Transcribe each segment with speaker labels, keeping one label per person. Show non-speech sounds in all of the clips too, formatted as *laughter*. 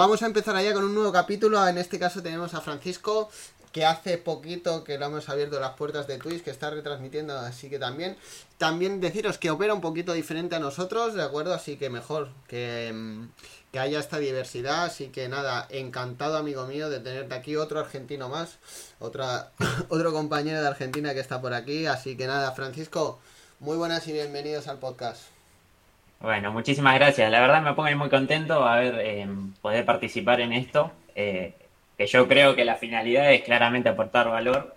Speaker 1: vamos a empezar allá con un nuevo capítulo. En este caso tenemos a Francisco, que hace poquito que lo hemos abierto las puertas de Twitch, que está retransmitiendo, así que también. También deciros que opera un poquito diferente a nosotros, ¿de acuerdo? Así que mejor que, mm, que haya esta diversidad. Así que nada, encantado, amigo mío, de tenerte aquí. Otro argentino más, otra, *coughs* otro compañero de Argentina que está por aquí. Así que nada, Francisco, muy buenas y bienvenidos al podcast.
Speaker 2: Bueno, muchísimas gracias. La verdad me pongo muy contento a ver eh, poder participar en esto. Eh, que yo creo que la finalidad es claramente aportar valor,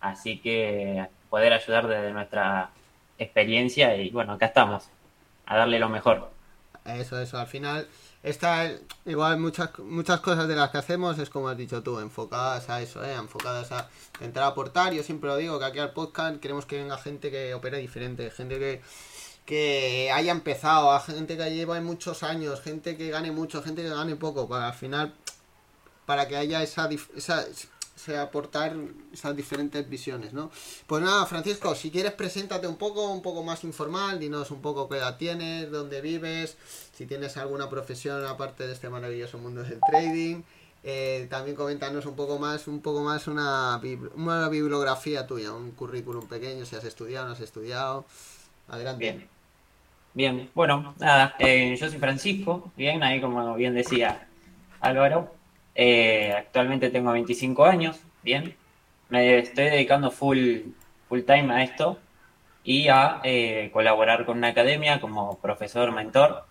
Speaker 2: así que poder ayudar desde nuestra experiencia y bueno, acá estamos, a darle lo mejor.
Speaker 1: Eso, eso, al final está igual muchas muchas cosas de las que hacemos es como has dicho tú, enfocadas a eso, ¿eh? enfocadas a intentar aportar. Yo siempre lo digo que aquí al podcast queremos que venga gente que opere diferente, gente que que haya empezado, a gente que lleva muchos años, gente que gane mucho, gente que gane poco, para al final, para que haya esa, esa, esa, aportar esas diferentes visiones, ¿no? Pues nada, Francisco, si quieres preséntate un poco, un poco más informal, dinos un poco qué edad tienes, dónde vives, si tienes alguna profesión aparte de este maravilloso mundo del trading. Eh, también coméntanos un poco más, un poco más una, una bibliografía tuya, un currículum pequeño, si has estudiado, no has estudiado. Adelante.
Speaker 2: Bien. Bien, bueno, nada, eh, yo soy Francisco, bien, ahí como bien decía Álvaro, eh, actualmente tengo 25 años, bien, me estoy dedicando full, full time a esto y a eh, colaborar con una academia como profesor, mentor,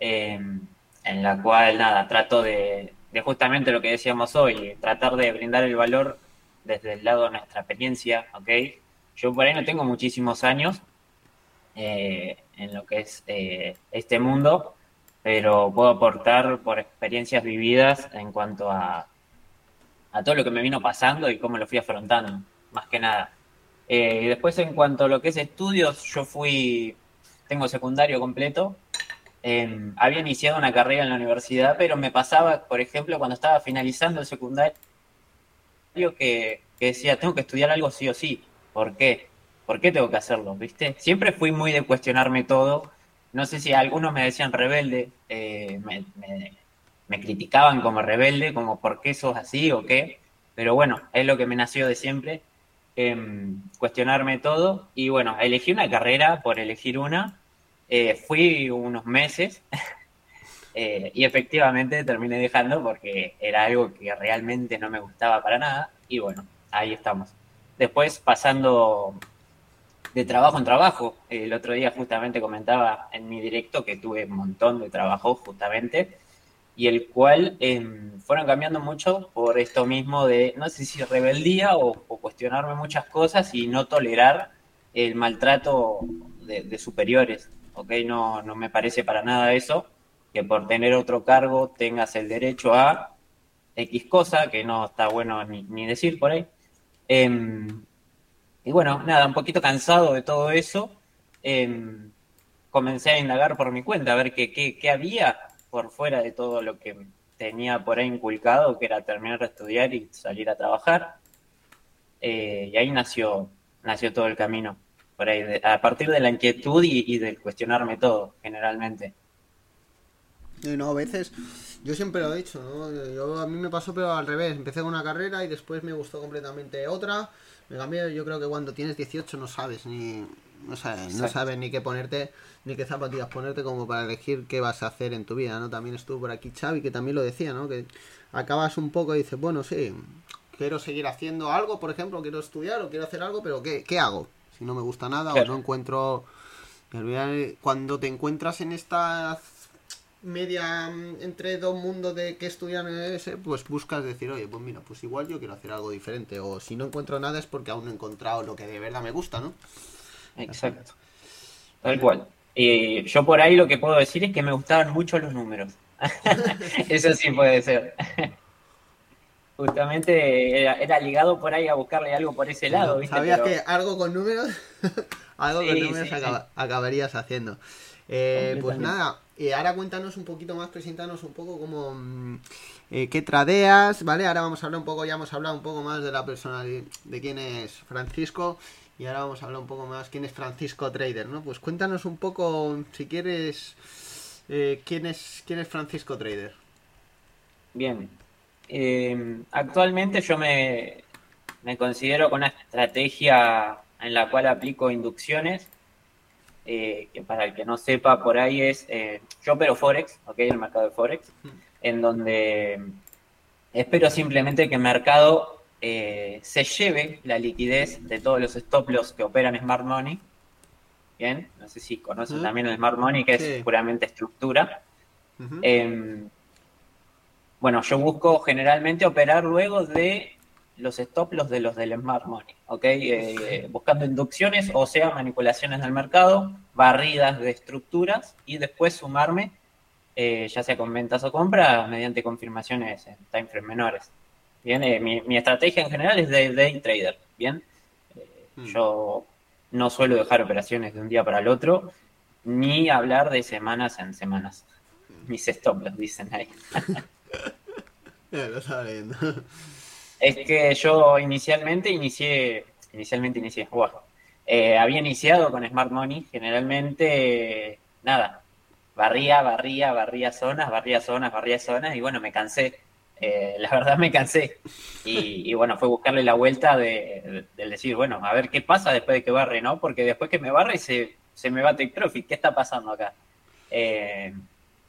Speaker 2: en la cual, nada, trato de, de justamente lo que decíamos hoy, tratar de brindar el valor desde el lado de nuestra experiencia, ¿ok? Yo por ahí no tengo muchísimos años, eh, en lo que es eh, este mundo, pero puedo aportar por experiencias vividas en cuanto a, a todo lo que me vino pasando y cómo lo fui afrontando, más que nada. Eh, después en cuanto a lo que es estudios, yo fui, tengo secundario completo, em, había iniciado una carrera en la universidad, pero me pasaba, por ejemplo, cuando estaba finalizando el secundario, que, que decía, tengo que estudiar algo sí o sí. ¿Por qué? ¿Por qué tengo que hacerlo? ¿Viste? Siempre fui muy de cuestionarme todo. No sé si algunos me decían rebelde, eh, me, criticaban como rebelde, como por qué sos así o qué. Pero bueno, es lo que me nació de siempre, em, cuestionarme todo. Y bueno, elegí una carrera por elegir una. Eh, fui unos meses *laughs* eh, y efectivamente terminé dejando porque era algo que realmente no me gustaba para nada. Y bueno, ahí estamos. Después pasando de trabajo en trabajo. El otro día justamente comentaba en mi directo que tuve un montón de trabajo justamente y el cual em, fueron cambiando mucho por esto mismo de, no sé si rebeldía o, cuestionarme muchas cosas y no tolerar el maltrato de, superiores, ¿ok? No, no me parece para nada eso, que por tener otro cargo tengas el derecho a X cosa, que no está bueno ni, decir por ahí. Eh, y bueno, nada, un poquito cansado de todo eso, em, comencé a indagar por mi cuenta, a ver qué, qué, había por fuera de todo lo que tenía por ahí inculcado, que era terminar de estudiar y salir a trabajar. Eh, y ahí nació, nació todo el camino, por ahí, a partir de la inquietud y, y del cuestionarme todo, generalmente.
Speaker 1: No, a veces, yo siempre lo he dicho, ¿no? Yo, a mí me pasó pero al revés, empecé con una carrera y después me gustó completamente otra, me cambié, yo creo que cuando tienes 18 no sabes ni, no sabes, no sabes ni qué ponerte, ni qué zapatillas ponerte como para elegir qué vas a hacer en tu vida, ¿no? También estuvo por aquí Xavi que también lo decía, ¿no? Que acabas un poco y dices, bueno, sí, quiero seguir haciendo algo, por ejemplo, quiero estudiar o quiero hacer algo, pero ¿qué, qué hago? Si no me gusta nada o no encuentro... Cuando te encuentras en esta media mm, entre dos mundos de que estudian ese, pues buscas decir, oye, pues mira, pues igual yo quiero hacer algo diferente. O si no encuentro nada es porque aún no he encontrado lo que de verdad me gusta, ¿no?
Speaker 2: Exacto. Tal cual. Y yo por ahí lo que puedo decir es que me gustaban mucho los números. *laughs* Eso sí puede ser. Justamente era, ligado por ahí a buscarle algo por ese lado. ¿viste?
Speaker 1: ¿Sabías que algo con números? *laughs* algo con números acabarías haciendo. Eh, pues nada, y ahora cuéntanos un poquito más, preséntanos un poco cómo mm, eh, qué tradeas, ¿vale? Ahora vamos a hablar un poco, ya hemos hablado un poco más de la persona de, quién es Francisco y ahora vamos a hablar un poco más quién es Francisco Trader, ¿no? Pues cuéntanos un poco, si quieres, eh, quién es quién es Francisco Trader.
Speaker 2: Bien. Eh, actualmente yo me, me considero con una estrategia en la cual aplico inducciones, eh, que para el que no sepa por ahí es, eh, yo opero Forex, ok, el mercado de Forex, en donde espero simplemente que el mercado eh, se lleve la liquidez de todos los stop loss que operan Smart Money. Bien, no sé si conocen también el Smart Money, que es puramente estructura. Em, bueno, yo busco generalmente operar luego de los stop loss de los del Smart Money, ¿ok? Eh, buscando inducciones, o sea, manipulaciones del mercado, barridas de estructuras y después sumarme, eh, ya sea con ventas o compras, mediante confirmaciones en time frame menores. Bien, eh, mi, estrategia en general es de day trader, bien. Mm. Yo no suelo dejar operaciones de un día para el otro, ni hablar de semanas en semanas. Mis stop loss dicen ahí. *laughs*
Speaker 1: lo saben.
Speaker 2: Es que yo inicialmente inicié, inicialmente inicié, eh, había iniciado con Smart Money, generalmente, nada, barría, barría, barría zonas, barría zonas, barría zonas, y bueno, me cansé. Eh, la verdad me cansé. Y, bueno, fue buscarle la vuelta de, decir, bueno, a ver qué pasa después de que barre, ¿no? Porque después que me barre se, se me va Take Profit. ¿Qué está pasando acá? Eh,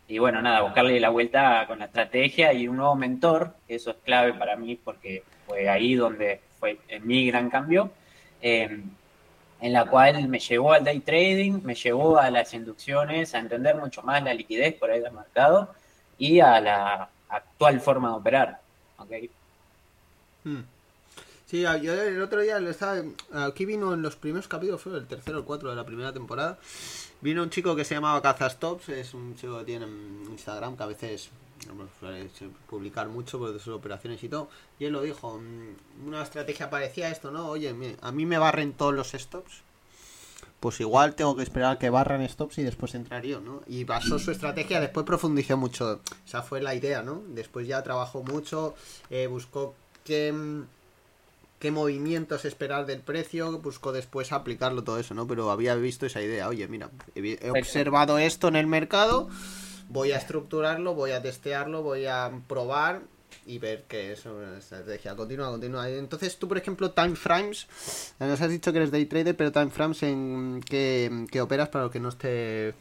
Speaker 2: y bueno, nada, buscarle la vuelta con la estrategia y un nuevo mentor, eso es clave para mí porque fue ahí donde fue mi gran cambio, em, en la cual me llevó al day trading, me llevó a las inducciones, a entender mucho más la liquidez por ahí del mercado y a la actual forma de operar. ¿okay?
Speaker 1: Hmm. Sí, yo el otro día estaba, aquí vino en los primeros capítulos, fue el tercero o cuatro de la primera temporada, Vino un chico que se llamaba Cazastops, es un chico que tiene Instagram que a veces publicar mucho por sus operaciones y todo. Y él lo dijo, mm, una estrategia parecía esto, ¿no? Oye, a mí me barren todos los stops. Pues igual tengo que esperar a que barran stops y después entraría, ¿no? Y basó su estrategia, después profundizó mucho. Esa fue la idea, ¿no? Después ya trabajó mucho, eh, buscó que mm, qué movimientos esperar del precio, busco después aplicarlo todo eso, ¿no? Pero había visto esa idea, oye, mira, he observado esto en el mercado, voy a estructurarlo, voy a testearlo, voy a probar y ver qué es una estrategia. Continúa, continúa. Entonces tú, por ejemplo, time frames, nos has dicho que eres day trader, pero time frames en que, operas para que no esté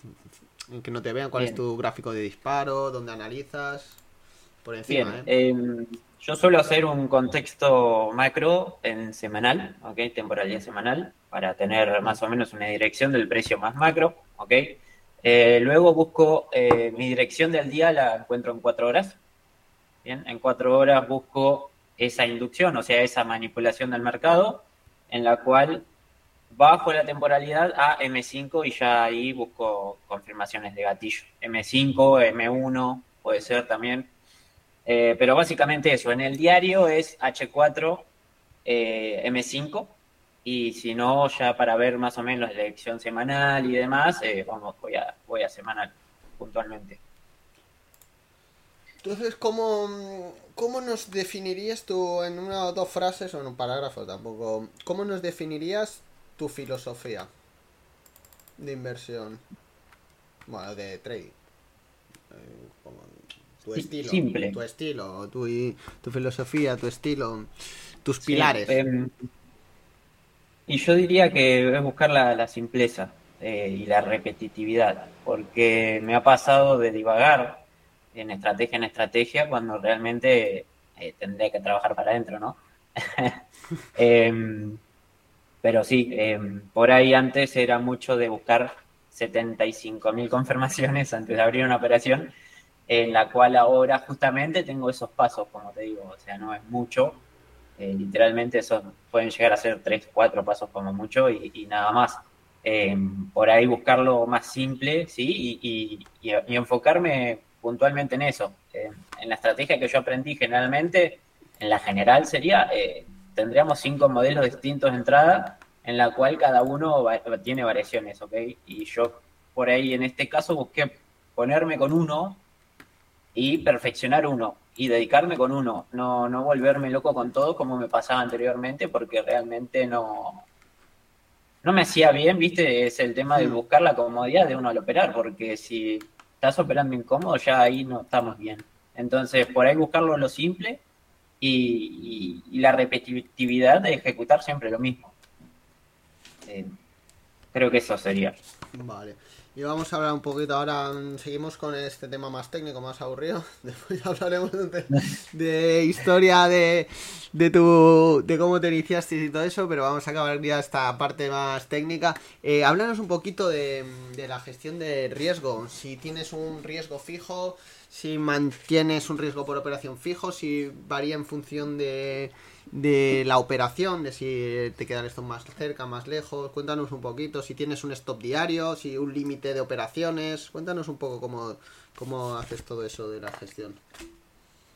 Speaker 1: que no te vean cuál es tu gráfico de disparo, dónde analizas, por encima,
Speaker 2: ¿eh? Em, yo suelo hacer un contexto macro en semanal, ¿ok? Temporalidad semanal, para tener más o menos una dirección del precio más macro, ¿ok? Eh, luego busco eh, mi dirección del día, la encuentro en cuatro horas. Bien, en cuatro horas busco esa inducción, o sea, esa manipulación del mercado, en la cual bajo la temporalidad a M5 y ya ahí busco confirmaciones de gatillo. M5, M1, puede ser también eh, pero básicamente eso, en el diario es H4, eh, M5, y si no, ya para ver más o menos la elección semanal y demás, eh, vamos, voy a, voy a semanal, puntualmente.
Speaker 1: Entonces, ¿cómo, ¿cómo nos definirías tú en una o dos frases o en un parágrafo tampoco? ¿Cómo nos definirías tu filosofía de inversión? Bueno, de trading tu estilo, Simple. tu estilo, tu, tu filosofía, tu estilo, tus pilares. Em,
Speaker 2: y yo diría que es buscar la, simpleza eh, y la repetitividad, porque me ha pasado de divagar en estrategia en estrategia cuando realmente eh, tendré que trabajar para adentro, ¿no? *laughs* Em, pero sí, em, por ahí antes era mucho de buscar 75.000 confirmaciones antes de abrir una operación en la cual ahora justamente tengo esos pasos, como te digo, o sea, no es mucho, eh, literalmente esos pueden llegar a ser tres, cuatro pasos como mucho y, nada más. Eh, por ahí buscarlo más simple, ¿sí? Y, enfocarme puntualmente en eso. Eh, en la estrategia que yo aprendí generalmente, en la general sería, tendríamos cinco modelos distintos de entrada, en la cual cada uno tiene variaciones, ¿ok? Y yo por ahí en este caso busqué ponerme con uno y perfeccionar uno y dedicarme con uno, no, no volverme loco con todo como me pasaba anteriormente porque realmente no, no me hacía bien, viste, es el tema de buscar la comodidad de uno al operar, porque si estás operando incómodo ya ahí no estamos bien. Entonces, por ahí buscarlo lo simple y, la repetitividad de ejecutar siempre lo mismo. Eh, creo que eso sería.
Speaker 1: Vale. Y vamos a hablar un poquito ahora, mm, seguimos con este tema más técnico, más aburrido. *laughs* Después hablaremos de, historia de, de, tu, de cómo te iniciaste y todo eso, pero vamos a acabar ya esta parte más técnica. Eh, háblanos un poquito de, de la gestión de riesgo. Si tienes un riesgo fijo, si mantienes un riesgo por operación fijo, si varía en función de, de la operación, de si te quedan esto más cerca, más lejos. Cuéntanos un poquito, si tienes un stop diario, si un límite de operaciones. Cuéntanos un poco cómo, cómo haces todo eso de la gestión.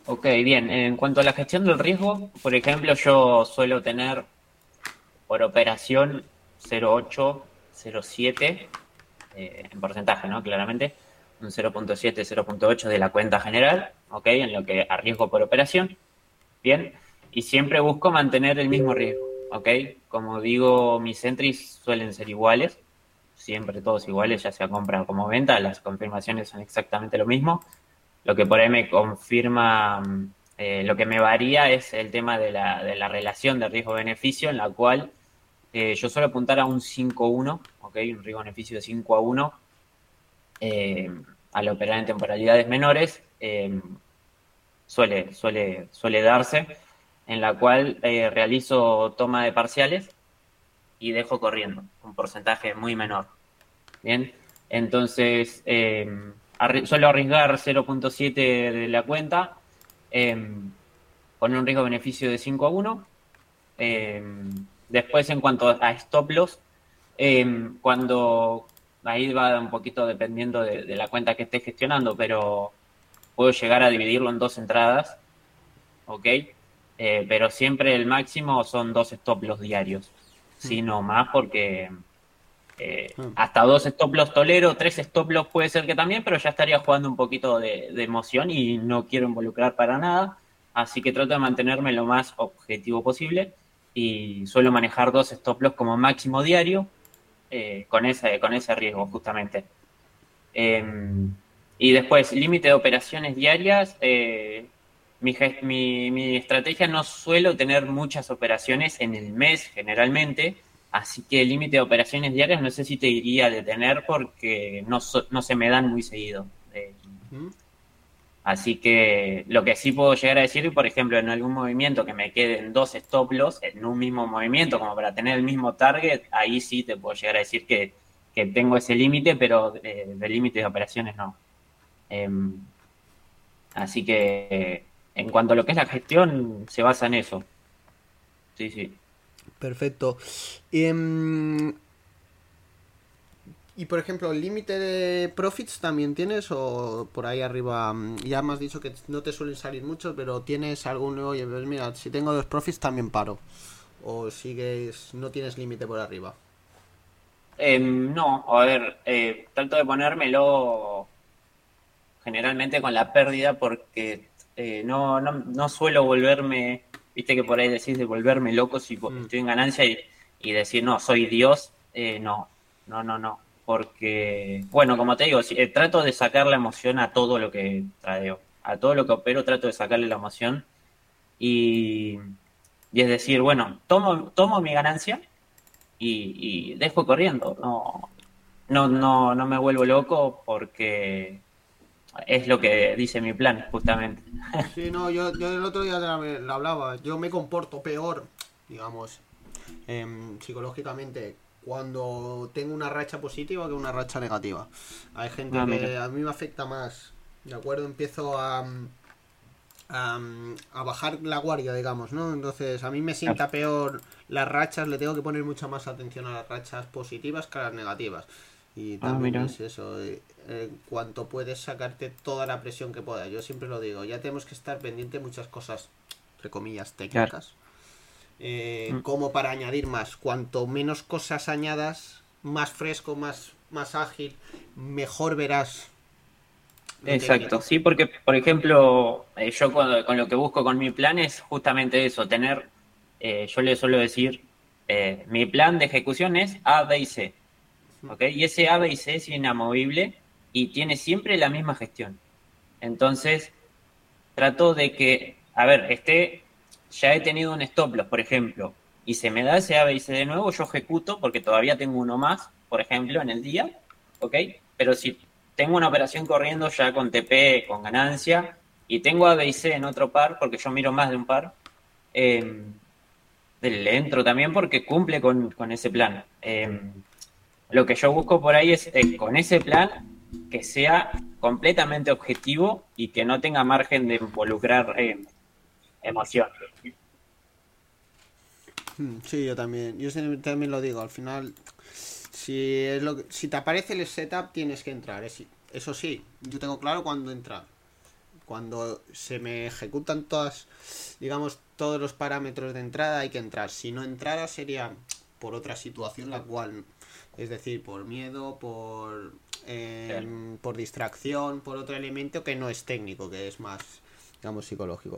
Speaker 2: Ok, bien. En cuanto a la gestión del riesgo, por ejemplo, yo suelo tener por operación 0,8, 0,7 eh, en porcentaje, ¿no? Claramente un 0.7, 0.8 de la cuenta general, ¿ok? En lo que arriesgo por operación, ¿bien? Y siempre busco mantener el mismo riesgo, ¿ok? Como digo, mis entries suelen ser iguales, siempre todos iguales, ya sea compra como venta, las confirmaciones son exactamente lo mismo. Lo que por ahí me confirma, eh, lo que me varía es el tema de la, de la relación de riesgo-beneficio, en la cual eh, yo suelo apuntar a un 5-1, ¿ok? Un riesgo-beneficio de 5 a 1 eh, al operar en temporalidades menores, eh, suele, suele, suele darse, en la cual eh, realizo toma de parciales y dejo corriendo, un porcentaje muy menor. Bien, entonces suelo arriesgar 0.7 de la cuenta con un riesgo-beneficio de 5 a 1. después, en cuanto a stop loss, cuando ahí va un poquito dependiendo de, la cuenta que esté gestionando, pero puedo llegar a dividirlo en dos entradas, ¿ok? Eh, pero siempre el máximo son dos stop loss diarios, si no más, porque eh, ah. hasta dos stop loss tolero, tres stop loss puede ser que también, pero ya estaría jugando un poquito de, de emoción y no quiero involucrar para nada, así que trato de mantenerme lo más objetivo posible y suelo manejar dos stop loss como máximo diario eh, con, ese, con ese riesgo justamente. Em, y después, límite de operaciones diarias. Eh, mi, mi, estrategia no suelo tener muchas operaciones en el mes generalmente, así que el límite de operaciones diarias no sé si te iría a detener porque no, no se me dan muy seguido. Eh, Así que lo que sí puedo llegar a decir, por ejemplo, en algún movimiento que me queden dos stop loss en un mismo movimiento, como para tener el mismo target, ahí sí te puedo llegar a decir que, tengo ese límite, pero eh, de límite de operaciones no. Em, así que en cuanto a lo que es la gestión, se basa en eso. Sí, sí.
Speaker 1: Perfecto. Em, y por ejemplo, ¿el límite de profits también tienes o por ahí arriba? Mm, ya me has dicho que no te suelen salir mucho, pero tienes algún, oye, pues mira, si tengo dos profits también paro. ¿O sigues, no tienes límite por arriba?
Speaker 2: Em, no, a ver, eh, trato de ponérmelo generalmente con la pérdida porque eh, no, no, no, suelo volverme, viste que por ahí decís de volverme loco si mm. estoy en ganancia y, y, decir, no, soy Dios, eh, no, no, no, no porque, bueno, como te digo, eh, trato de sacar la emoción a todo lo que traigo, a todo lo que opero trato de sacarle la emoción y, es decir, bueno, tomo, tomo mi ganancia y, dejo corriendo, no, no, no, no me vuelvo loco porque es lo que dice mi plan, justamente. *laughs*
Speaker 1: Sí, no, yo, yo el otro día lo hablaba, yo me comporto peor, digamos, em, psicológicamente cuando tengo una racha positiva que una racha negativa. Hay gente ah, que a mí me afecta más, ¿de acuerdo? Empiezo a, a, bajar la guardia, digamos, ¿no? Entonces a mí me sienta peor las rachas, le tengo que poner mucha más atención a las rachas positivas que a las negativas. Y ah, también es eso, eh, en cuanto puedes sacarte toda la presión que puedas. Yo siempre lo digo, ya tenemos que estar pendiente de muchas cosas, entre comillas, técnicas. Eh, mm. como para añadir más. Cuanto menos cosas añadas, más fresco, más, más ágil, mejor verás.
Speaker 2: Exacto, sí, porque por ejemplo, eh, yo con, lo que busco con mi plan es justamente eso, tener, eh, yo le suelo decir, mi plan de ejecución es A, B y C. ¿ok? Y ese A, B y C es inamovible y tiene siempre la misma gestión. Entonces, trato de que, a ver, esté, ya he tenido un stop loss, por ejemplo, y se me da ese A, B y C de nuevo, yo ejecuto porque todavía tengo uno más, por ejemplo, en el día, ¿ok? Pero si tengo una operación corriendo ya con TP, con ganancia, y tengo A, B y C en otro par, porque yo miro más de un par, eh, le entro también porque cumple con, ese plan. Eh, lo que yo busco por ahí es eh, con ese plan que sea completamente objetivo y que no tenga margen de involucrar eh, emoción.
Speaker 1: Hmm, sí, yo también. Yo también lo digo. Al final, si es lo si te aparece el setup, tienes que entrar. Eso sí, yo tengo claro cuándo entrar. Cuando se me ejecutan todas, digamos, todos los parámetros de entrada, hay que entrar. Si no entrara, sería por otra situación, la cual, es decir, por miedo, por Em, por distracción, por otro elemento que no es técnico, que es más, digamos, psicológico.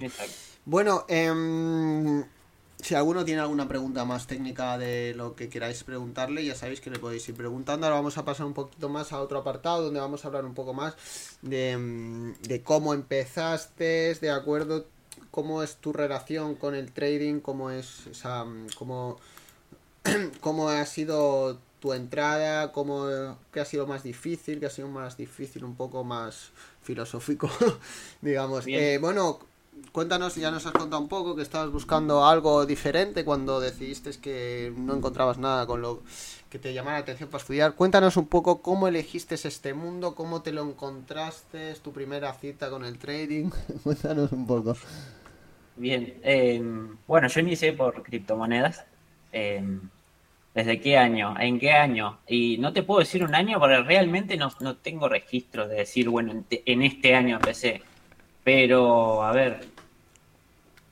Speaker 1: Bueno, em, si alguno tiene alguna pregunta más técnica de lo que queráis preguntarle, ya sabéis que le podéis ir preguntando. Ahora vamos a pasar un poquito más a otro apartado donde vamos a hablar un poco más de, em, de cómo empezaste, de acuerdo, cómo es tu relación con el trading, cómo es esa, cómo, *clears throat* cómo ha sido tu entrada, cómo, qué ha sido más difícil, qué ha sido más difícil, un poco más filosófico, *laughs* digamos. Eh, bueno, cuéntanos, ya nos has contado un poco que estabas buscando algo diferente cuando decidiste que no encontrabas nada con lo que te llamara la atención para estudiar. Cuéntanos un poco cómo elegiste este mundo, cómo te lo encontraste, tu primera cita con el trading. *laughs* Cuéntanos un poco.
Speaker 2: Bien, em, bueno, yo inicié por criptomonedas. Eh, ¿Desde qué año? ¿En qué año? Y no te puedo decir un año porque realmente no, tengo registros de decir, bueno, en, este año empecé. Pero, a ver,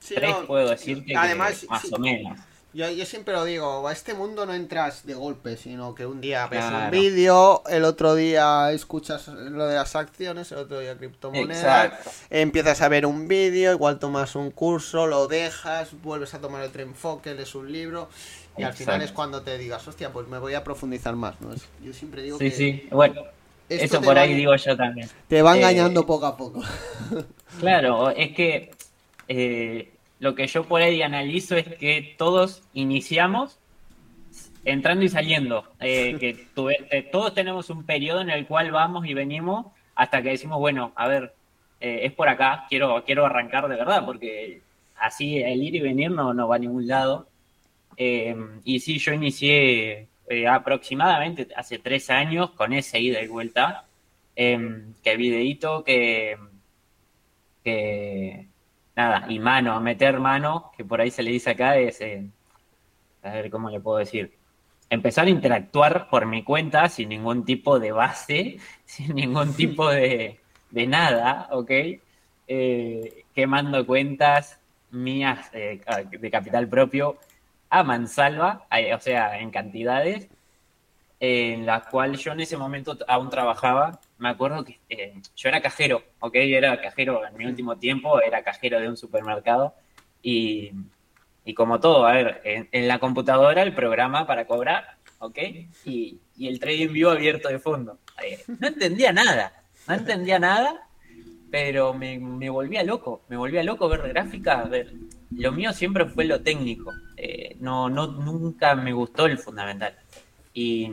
Speaker 2: tres puedo decir que, más o menos.
Speaker 1: Yo, yo, siempre lo digo, a este mundo no entras de golpe, sino que un día ves un vídeo, el otro día escuchas lo de las acciones, el otro día criptomonedas, empiezas a ver un vídeo, igual tomas un curso, lo dejas, vuelves a tomar otro enfoque, lees un libro y al final es cuando te digas, hostia, pues me voy a profundizar más, ¿no? Yo siempre digo
Speaker 2: sí, que... Sí, bueno, eso por ahí digo yo también.
Speaker 1: Te va engañando eh, poco a poco. *laughs*
Speaker 2: claro, es que eh, lo que yo por ahí analizo es que todos iniciamos entrando y saliendo. Eh, que todos tenemos un periodo en el cual vamos y venimos hasta que decimos, bueno, a ver, es por acá, quiero, quiero arrancar de verdad, porque así el ir y venir no, no va a ningún lado. Eh, y sí, yo inicié eh, aproximadamente hace tres años con esa ida y vuelta. Eh, que videíto que, que nada, y mano, meter mano, que por ahí se le dice acá, es, a ver cómo le puedo decir, empezar a interactuar por mi cuenta sin ningún tipo de base, *laughs* sin ningún tipo de, de nada, ¿ok? quemando cuentas mías de capital propio a mansalva, o sea, en cantidades, en la cual yo en ese momento aún trabajaba. Me acuerdo que eh, yo era cajero, ¿ok? Era cajero en mi último tiempo, era cajero de un supermercado y, como todo, a ver, en, la computadora el programa para cobrar, ¿ok? Y, el trading view abierto de fondo. Eh, no entendía nada, no entendía nada, pero me, me volvía loco, me volvía loco ver gráficas, ver lo mío siempre fue lo técnico. Eh, no, no, nunca me gustó el fundamental. Y,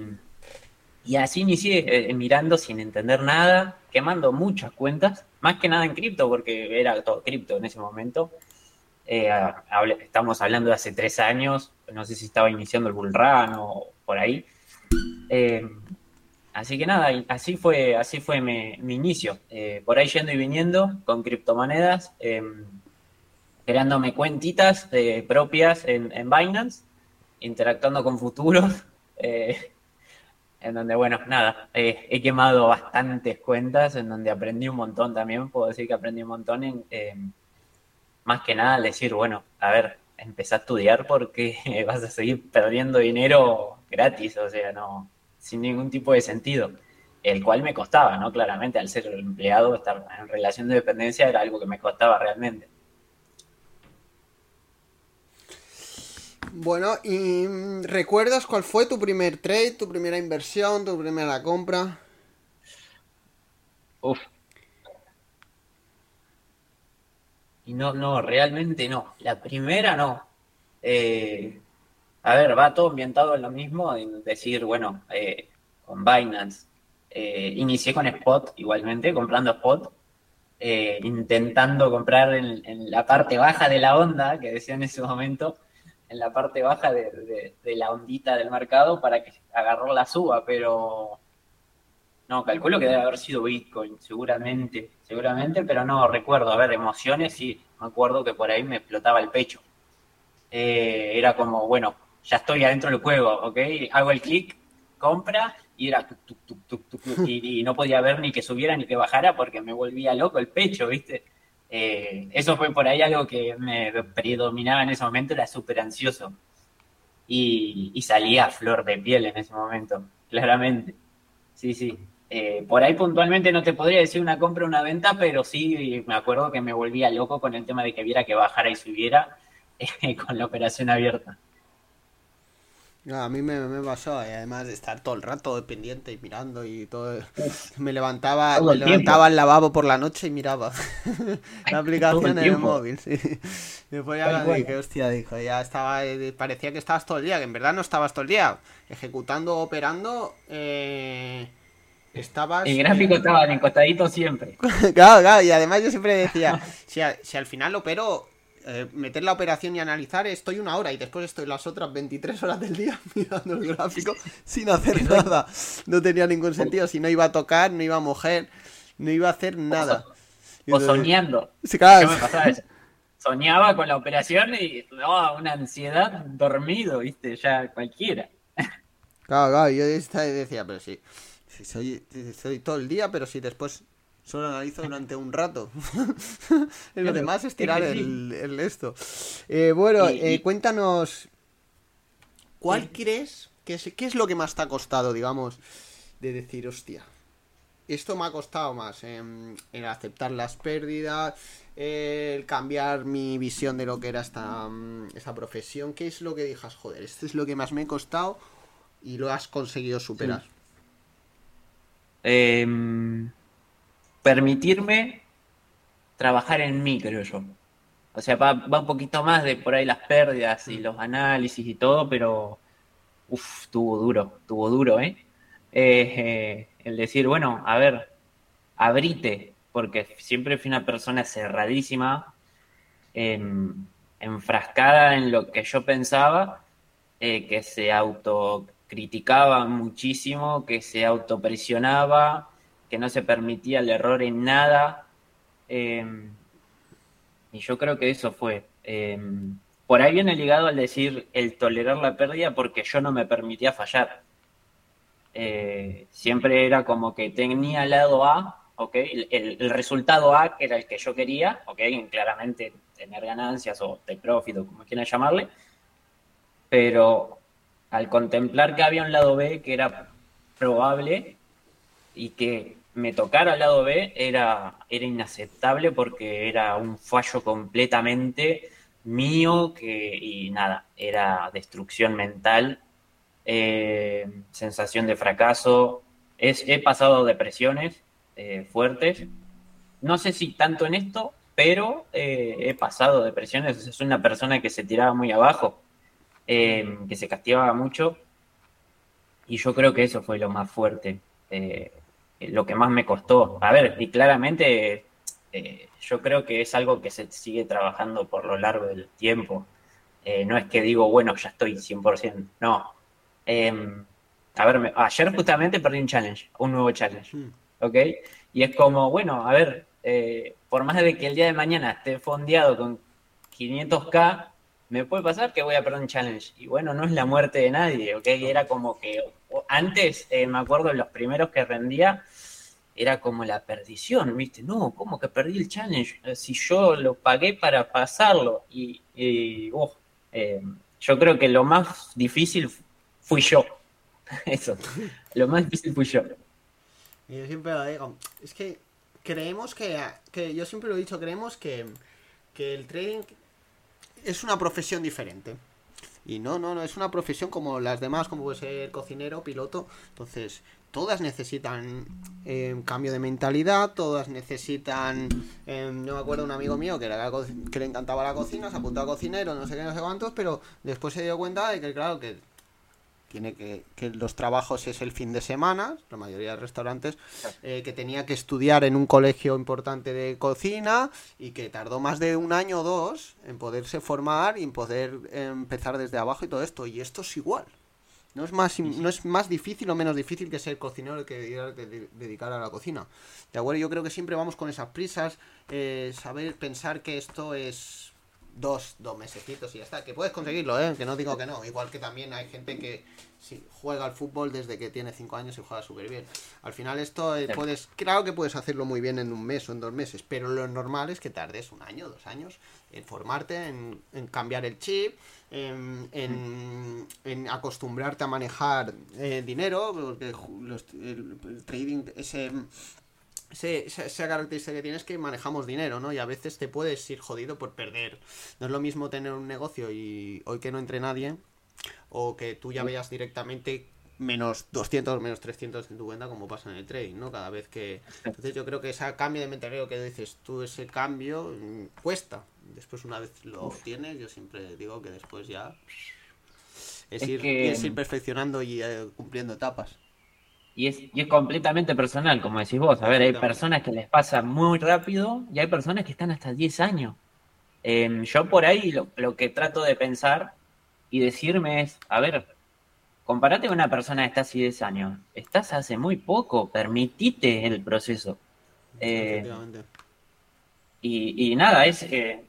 Speaker 2: así inicié eh, mirando sin entender nada, quemando muchas cuentas, más que nada en cripto, porque era todo cripto en ese momento. Eh, estamos hablando de hace tres años, no sé si estaba iniciando el bull run o por ahí. así que nada, así fue, así fue mi, mi inicio. por ahí yendo y viniendo con criptomonedas creándome cuentitas eh, propias en, Binance, interactuando con futuros, *laughs* eh, en donde, bueno, nada, eh, he quemado bastantes cuentas, en donde aprendí un montón también, puedo decir que aprendí un montón en, más que nada, decir, bueno, a ver, empecé a estudiar porque *laughs* vas a seguir perdiendo dinero gratis, o sea, no, sin ningún tipo de sentido el cual me costaba, ¿no? Claramente, al ser empleado, estar en relación de dependencia era algo que me costaba realmente.
Speaker 1: Bueno, ¿y mm, recuerdas cuál fue tu primer trade, tu primera inversión, tu primera compra?
Speaker 2: Uf. no, no, realmente no. La primera no. Eh, a ver, va todo ambientado en lo mismo, en decir, bueno, eh, con Binance. Eh, inicié con Spot igualmente, comprando Spot, intentando comprar en, la parte baja de la onda, que decía en ese momento, en la parte baja de, de la ondita del mercado para que agarró la suba, pero no, calculo que debe haber sido Bitcoin, seguramente, seguramente, pero no recuerdo. A ver, emociones sí, me acuerdo que por ahí me explotaba el pecho. Eh, era como, bueno, ya estoy adentro del juego, ¿ok? Hago el clic, compra, y era y, no podía ver ni que subiera ni que bajara porque me volvía loco el pecho, ¿viste? Eh, eso fue por ahí algo que me predominaba en ese momento, era súper ansioso. Y, salía a flor de piel en ese momento, *laughs* claramente. Sí, sí. Eh, por ahí puntualmente no te podría decir una compra o una venta, pero sí me acuerdo que me volvía loco con el tema de que viera que bajara y subiera *laughs* eh, con la operación abierta.
Speaker 1: A mí me, me, pasó, y además de estar todo el rato pendiente y mirando y todo. Me levantaba, me levantaba al lavabo por la noche y miraba *laughs* la aplicación en el móvil, sí. Después ya dije, hostia, dijo, ya estaba, eh, parecía que estabas todo el día, que en verdad no estabas todo el día ejecutando, operando. Eh Estabas...
Speaker 2: El gráfico estaba encostadito siempre. *laughs*
Speaker 1: claro, claro, y además yo siempre decía, *laughs* si, si al final opero, eh, meter la operación y analizar, estoy una hora y después estoy las otras 23 horas del día *laughs* mirando el gráfico sin hacer *laughs* nada. No tenía ningún sentido, si no iba a tocar, no iba a mover, no iba a hacer nada.
Speaker 2: O, soñando. Sí, claro. Soñaba con la operación y no, una ansiedad dormido, viste, ya cualquiera.
Speaker 1: Claro, claro, yo decía, pero sí soy, soy todo el día, pero si después solo analizo durante un rato. *laughs* lo demás es tirar el, esto. Eh, bueno, eh, cuéntanos, ¿cuál crees que es, qué es lo que más te ha costado, digamos, de decir, hostia, esto me ha costado más en, aceptar las pérdidas, el cambiar mi visión de lo que era esta, mm, esta profesión? ¿Qué es lo que dijas, joder, esto es lo que más me ha costado y lo has conseguido superar?
Speaker 2: Em, permitirme trabajar en mí, creo yo. O sea, va, un poquito más de por ahí las pérdidas y los análisis y todo, pero uff, tuvo duro, tuvo duro, ¿eh? ¿eh? El decir, bueno, a ver, abrite, porque siempre fui una persona cerradísima, enfrascada en lo que yo pensaba, eh, que se auto criticaba muchísimo, que se autopresionaba, que no se permitía el error en nada. Em, y yo creo que eso fue. Em, por ahí viene ligado al decir el tolerar la pérdida porque yo no me permitía fallar. Eh, siempre era como que tenía al lado A, okay, el, resultado A que era el que yo quería, okay, claramente tener ganancias o de profit o como quieran llamarle, pero al contemplar que había un lado B que era probable y que me tocara al lado B era, era inaceptable porque era un fallo completamente mío que, y nada, era destrucción mental, eh, sensación de fracaso. He pasado depresiones eh, fuertes. No sé si tanto en esto, pero eh, he pasado depresiones. Es una persona que se tiraba muy abajo que se castigaba mucho. Y yo creo que eso fue lo más fuerte, lo que más me costó. A ver, y claramente eh, yo creo que es algo que se sigue trabajando por lo largo del tiempo. no es que digo, bueno, ya estoy 100%, no. Em, a ver, ayer justamente perdí un challenge, un nuevo challenge, hmm. ¿ok? Y es como, bueno, a ver, por más de que el día de mañana esté fondeado con 500k, me puede pasar que voy a perder un challenge. Y bueno, no es la muerte de nadie, ¿ok? Era como que antes, eh, me acuerdo, los primeros que rendía, era como la perdición, ¿viste? No, ¿cómo que perdí el challenge? Eh, si yo lo pagué para pasarlo. Y, eh, yo creo que lo más difícil fui yo. *laughs* Eso, lo más difícil fui yo.
Speaker 1: yo siempre digo, es que creemos que, que yo siempre lo he dicho, creemos que, que el trading es una profesión diferente. Y no, no, no, es una profesión como las demás, como puede ser cocinero, piloto. Entonces, todas necesitan eh, cambio de mentalidad, todas necesitan, eh, no me acuerdo un amigo mío que, que le encantaba la cocina, se apuntó a cocinero, no sé qué, no sé cuántos, pero después se dio cuenta de que claro que tiene que, que los trabajos es el fin de semana, la mayoría de restaurantes, eh, que tenía que estudiar en un colegio importante de cocina y que tardó más de un año o dos en poderse formar y en poder empezar desde abajo y todo esto. Y esto es igual. No es más, no es más difícil o menos difícil que ser cocinero que dedicar a la cocina. De acuerdo, yo creo que siempre vamos con esas prisas, eh, saber pensar que esto es dos, dos mesecitos y ya está. Que puedes conseguirlo, ¿eh? que no digo que no. Igual que también hay gente que juega al fútbol desde que tiene cinco años y juega súper bien. Al final esto eh, puedes, claro que puedes hacerlo muy bien en un mes o en dos meses, pero lo normal es que tardes un año, dos años en formarte, en, cambiar el chip, en, en, acostumbrarte a manejar eh, dinero, porque el trading, ese esa característica que tienes es que manejamos dinero, ¿no? Y a veces te puedes ir jodido por perder. No es lo mismo tener un negocio y hoy que no entre nadie, o que tú ya veas directamente menos 200, menos 300 en tu cuenta, como pasa en el trading, ¿no? Cada vez que... Entonces yo creo que ese cambio de mentalidad que dices tú, ese cambio mm, cuesta. Después una vez lo obtienes, yo siempre digo que después ya... Es, ir, es ir perfeccionando y eh, cumpliendo etapas.
Speaker 2: Y es, y es completamente personal, como decís vos. A ver, hay personas que les pasa muy rápido y hay personas que están hasta 10 años. Em, yo por ahí lo, lo, que trato de pensar y decirme es, a ver, comparate con una persona que está hace 10 años. Estás hace muy poco, permitite el proceso. Eh, y, y, nada, es... Eh,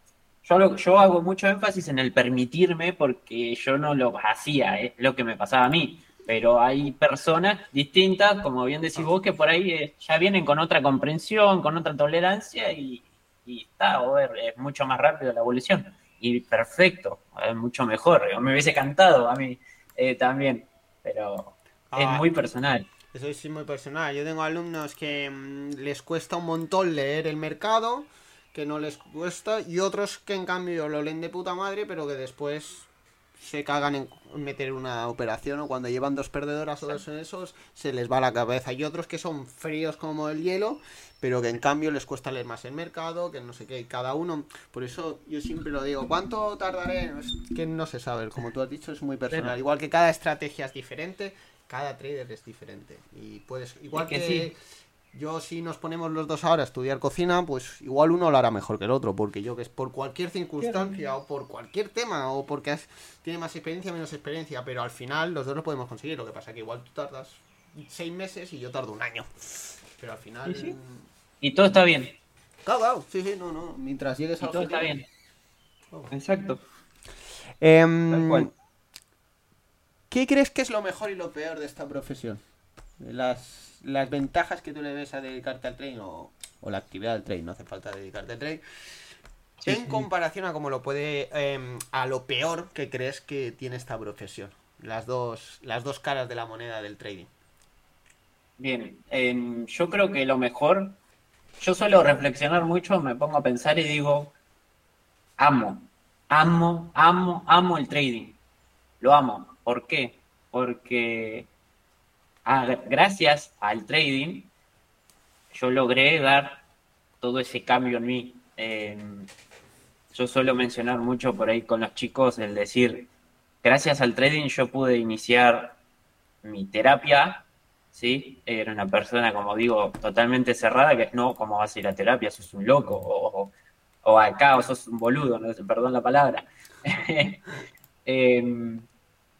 Speaker 2: yo, yo hago mucho énfasis en el permitirme porque yo no lo hacía, es lo que me pasaba a mí pero hay personas distintas, como bien decís vos, que por ahí eh, ya vienen con otra comprensión, con otra tolerancia y, está, o es mucho más rápido la evolución. Y perfecto, es mucho mejor. Me hubiese cantado a mí eh, también, pero es ah, muy personal.
Speaker 1: Eso es muy personal. Yo tengo alumnos que mm, les cuesta un montón leer el mercado, que no les cuesta, y otros que en cambio lo leen de puta madre, pero que después se cagan en meter una operación o cuando llevan dos perdedoras o dos en esos se les va la cabeza. Y otros que son fríos como el hielo pero que en cambio les cuesta leer más el mercado que no sé qué cada uno. Por eso yo siempre lo digo ¿cuánto tardaré? que no se sabe como tú has dicho es muy personal. Igual que cada estrategia es diferente cada trader es diferente. Y puedes igual que, yo si nos ponemos los dos ahora a estudiar cocina, pues igual uno lo hará mejor que el otro, porque yo que es por cualquier circunstancia o por cualquier tema o porque tiene más experiencia o menos experiencia, pero al final los dos lo podemos conseguir. Lo que pasa que igual tú tardas seis meses y yo tardo un año. Pero al final...
Speaker 2: Y todo está bien.
Speaker 1: Claro, sí, sí, no, no. Mientras llegues
Speaker 2: a... todo está bien. Exacto.
Speaker 1: Em, ¿Qué crees que es lo mejor y lo peor de esta profesión? Las las ventajas que tú le ves a dedicarte al trading o, la actividad del trading, no hace falta dedicarte al trading, en comparación a cómo lo puede, em, a lo peor que crees que tiene esta profesión. Las dos, las dos caras de la moneda del trading.
Speaker 2: Bien, em, yo creo que lo mejor, yo suelo reflexionar mucho, me pongo a pensar y digo, amo, amo, amo, amo el trading. Lo amo. ¿Por qué? Porque gracias al trading, yo logré dar todo ese cambio en mí. yo suelo mencionar mucho por ahí con los chicos el decir, gracias al trading yo pude iniciar mi terapia, ¿sí? Era una persona, como digo, totalmente cerrada, que no, ¿cómo vas a ir a terapia? Sos un loco, o, o acá, o sos un boludo, perdón la palabra. *laughs* eh,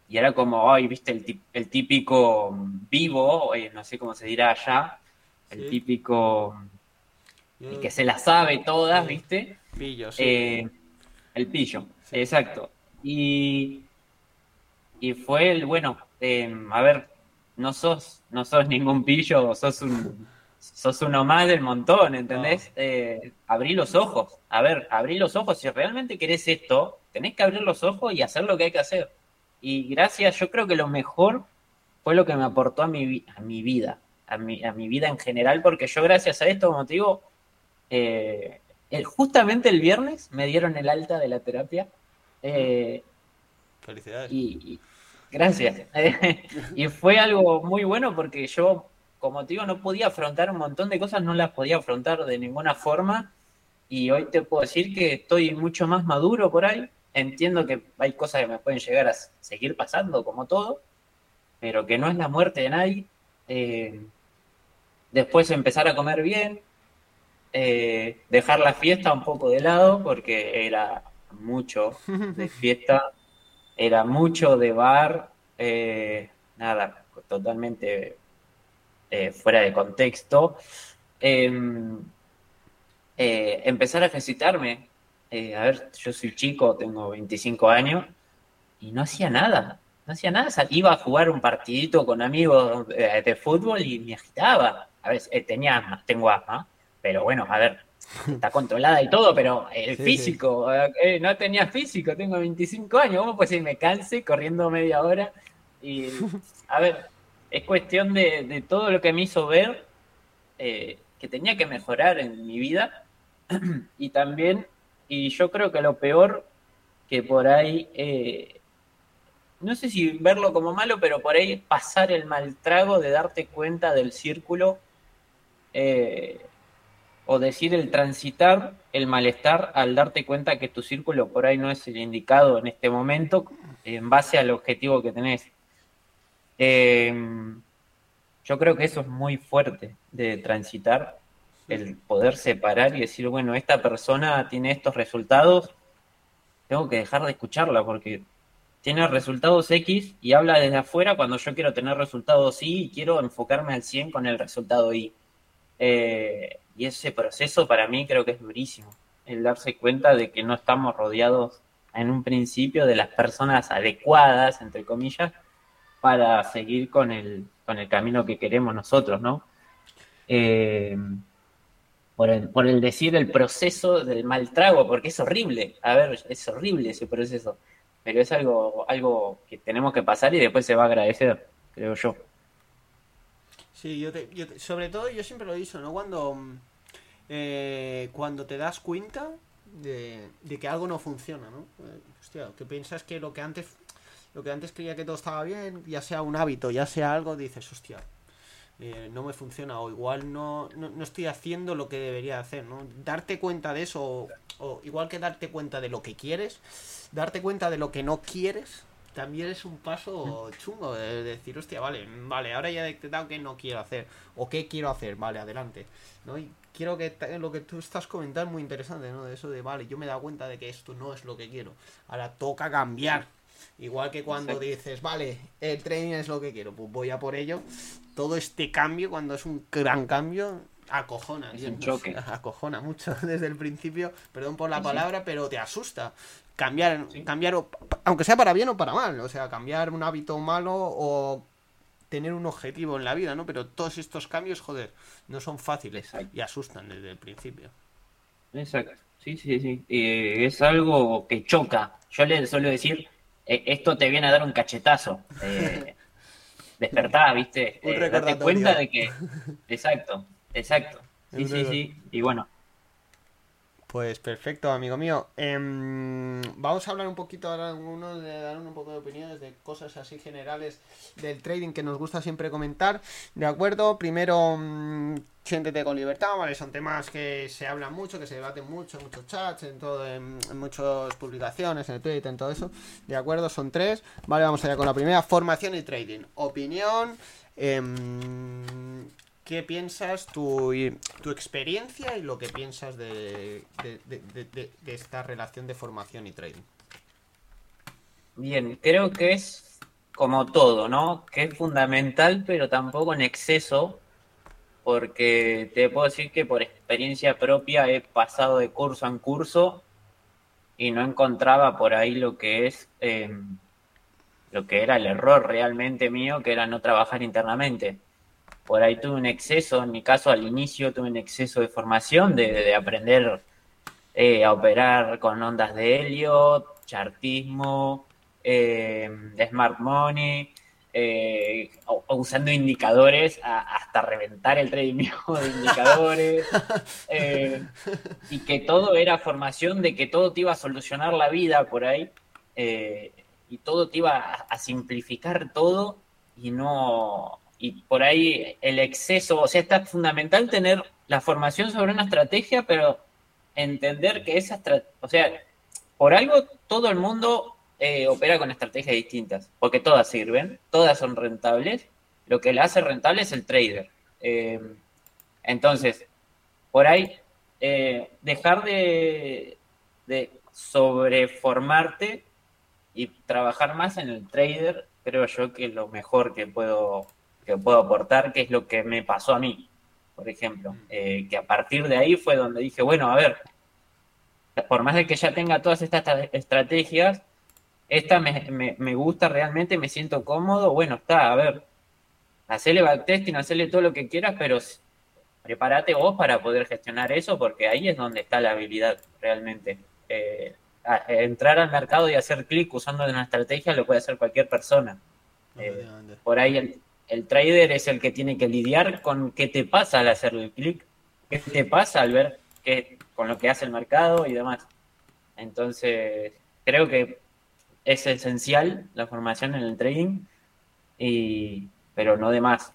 Speaker 2: y era como, ay, viste, el, el típico vivo, eh, no sé cómo se dirá allá, el típico, el que se la sabe todas, viste.
Speaker 1: Pillo, sí.
Speaker 2: Eh, el pillo, exacto. Y, y fue el, bueno, em, a ver, no sos, no sos ningún pillo, sos un, sos uno más del montón, ¿entendés? Eh, abrí los ojos, a ver, abrí los ojos, si realmente querés esto, tenés que abrir los ojos y hacer lo que hay que hacer. Y gracias, yo creo que lo mejor fue lo que me aportó a mi, a mi vida, a mi, a mi vida en general, porque yo gracias a esto, como te digo, eh, justamente el viernes me dieron el alta de la terapia. Eh,
Speaker 1: Felicidades.
Speaker 2: Y, gracias. *laughs* y fue algo muy bueno porque yo como te digo, no podía afrontar un montón de cosas, no las podía afrontar de ninguna forma. Y hoy te puedo decir que estoy mucho más maduro por ahí. Entiendo que hay cosas que me pueden llegar a seguir pasando, como todo, pero que no es la muerte de nadie. Eh, después empezar a comer bien, eh, dejar la fiesta un poco de lado, porque era mucho de *laughs* fiesta, era mucho de bar, eh, nada, totalmente eh, fuera de contexto. Em, empezar a ejercitarme. A ver, yo soy chico, tengo 25 años y no hacía nada. No hacía nada, iba a jugar un partidito con amigos de fútbol y me agitaba. A ver, tenía asma, tengo asma, pero bueno, a ver, está controlada y *laughs* todo, pero el físico, eh, no tenía físico, tengo 25 años, ¿cómo puede ser me canse corriendo media hora? Y, a ver, es cuestión de, todo lo que me hizo ver eh, que tenía que mejorar en mi vida *clears throat* y también, y yo creo que lo peor que por ahí, eh, no sé si verlo como malo, pero por ahí pasar el mal trago de darte cuenta del círculo eh, o decir el transitar el malestar al darte cuenta que tu círculo por ahí no es el indicado en este momento en base al objetivo que tenés. Eh, yo creo que eso es muy fuerte de transitar, el poder separar y decir, bueno, esta persona tiene estos resultados, tengo que dejar de escucharla porque tiene resultados X y habla desde afuera cuando yo quiero tener resultados Y y quiero enfocarme al 100 con el resultado Y. Eh, y ese proceso para mí creo que es durísimo, el darse cuenta de que no estamos rodeados en un principio de las personas adecuadas, entre comillas, para seguir con el, con el camino que queremos nosotros, ¿no? Eh, por, el, por el decir el proceso del mal trago, porque es horrible, a ver, es horrible ese proceso, pero es algo, algo que tenemos que pasar y después se va a agradecer, creo yo.
Speaker 1: Sí, yo, te, yo sobre todo yo siempre lo he dicho, ¿no? Cuando, mm, eh, cuando te das cuenta de, que algo no funciona, ¿no? Eh, hostia, que piensas que lo que antes lo que antes creía que todo estaba bien, ya sea un hábito, ya sea algo, dices, hostia, eh, no me funciona o igual no, no, estoy haciendo lo que debería hacer, ¿no? Darte cuenta de eso, o, o, igual que darte cuenta de lo que quieres, darte cuenta de lo que no quieres, también es un paso chungo de decir, hostia, vale, vale, ahora ya he detectado que no quiero hacer, o qué quiero hacer, vale, adelante, ¿no? Y quiero que lo que tú estás comentando es muy interesante, ¿no? De eso de, vale, yo me he dado cuenta de que esto no es lo que quiero, ahora toca cambiar. Igual que cuando dices, vale, el training es lo que quiero, pues voy a por ello. Todo este cambio, cuando es un gran cambio, acojona.
Speaker 2: Es un choque. *laughs*
Speaker 1: Acojona mucho *laughs* desde el principio, perdón por la palabra, pero te asusta cambiar, cambiar, aunque sea para bien o para mal, o sea, cambiar un hábito malo o tener un objetivo en la vida, ¿no? Pero todos estos cambios, joder, no son fáciles y asustan desde el principio.
Speaker 2: Exacto, sí, sí, sí. es algo que choca. Yo le suelo decir, esto te viene a dar un cachetazo. Eh, *laughs* despertá, ¿viste? Eh, date cuenta de que... Exacto, exacto. *laughs* Sí, sí, sí. Y bueno,
Speaker 1: pues perfecto, amigo mío. Em, vamos a hablar un poquito ahora algunos de dar un poco de opiniones de cosas así generales del trading que nos gusta siempre comentar. De acuerdo, primero mm, siéntete con libertad, ¿vale? Son temas que se hablan mucho, que se debaten mucho en muchos chats, en todo, en, muchas publicaciones, en el Twitter, en todo eso. De acuerdo, son tres. Vale, vamos allá con la primera, formación y trading. Opinión. Eh, qué piensas, tu, tu experiencia y lo que piensas de, esta relación de formación y trading.
Speaker 2: Bien, creo que es como todo, ¿no? Que es fundamental, pero tampoco en exceso, porque te puedo decir que por experiencia propia he pasado de curso en curso y no encontraba por ahí lo que es em, lo que era el error realmente mío, que era no trabajar internamente por ahí tuve un exceso, en mi caso al inicio tuve un exceso de formación, de, aprender eh, a operar con ondas de helio, chartismo, eh, smart money, eh, usando indicadores hasta reventar el trading *laughs* de indicadores, y que todo era formación de que todo te iba a solucionar la vida por ahí, y todo te iba a simplificar todo y no y por ahí el exceso, o sea, está fundamental tener la formación sobre una estrategia, pero entender que esa estrategia, o sea, por algo todo el mundo eh, opera con estrategias distintas, porque todas sirven, todas son rentables, lo que le hace rentable es el trader. Eh, entonces, por ahí, eh, dejar de, de sobreformarte y trabajar más en el trader, creo yo que es lo mejor que puedo, que puedo aportar, que es lo que me pasó a mí, por ejemplo. Eh, que a partir de ahí fue donde dije, bueno, a ver, por más de que ya tenga todas estas estrategias, esta me, me gusta realmente, me siento cómodo, bueno, está, a ver, hacerle backtesting, hacerle todo lo que quieras, pero prepárate vos para poder gestionar eso, porque ahí es donde está la habilidad realmente. Eh, entrar al mercado y hacer clic usando una estrategia lo puede hacer cualquier persona. Eh, por ahí el, trader es el que tiene que lidiar con qué te pasa al hacer el clic, qué te pasa al ver qué, con lo que hace el mercado y demás. Entonces, creo que es esencial la formación en el trading y pero no de más.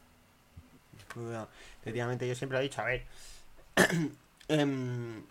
Speaker 1: Efectivamente, yo siempre he dicho, a ver, *clears throat* em,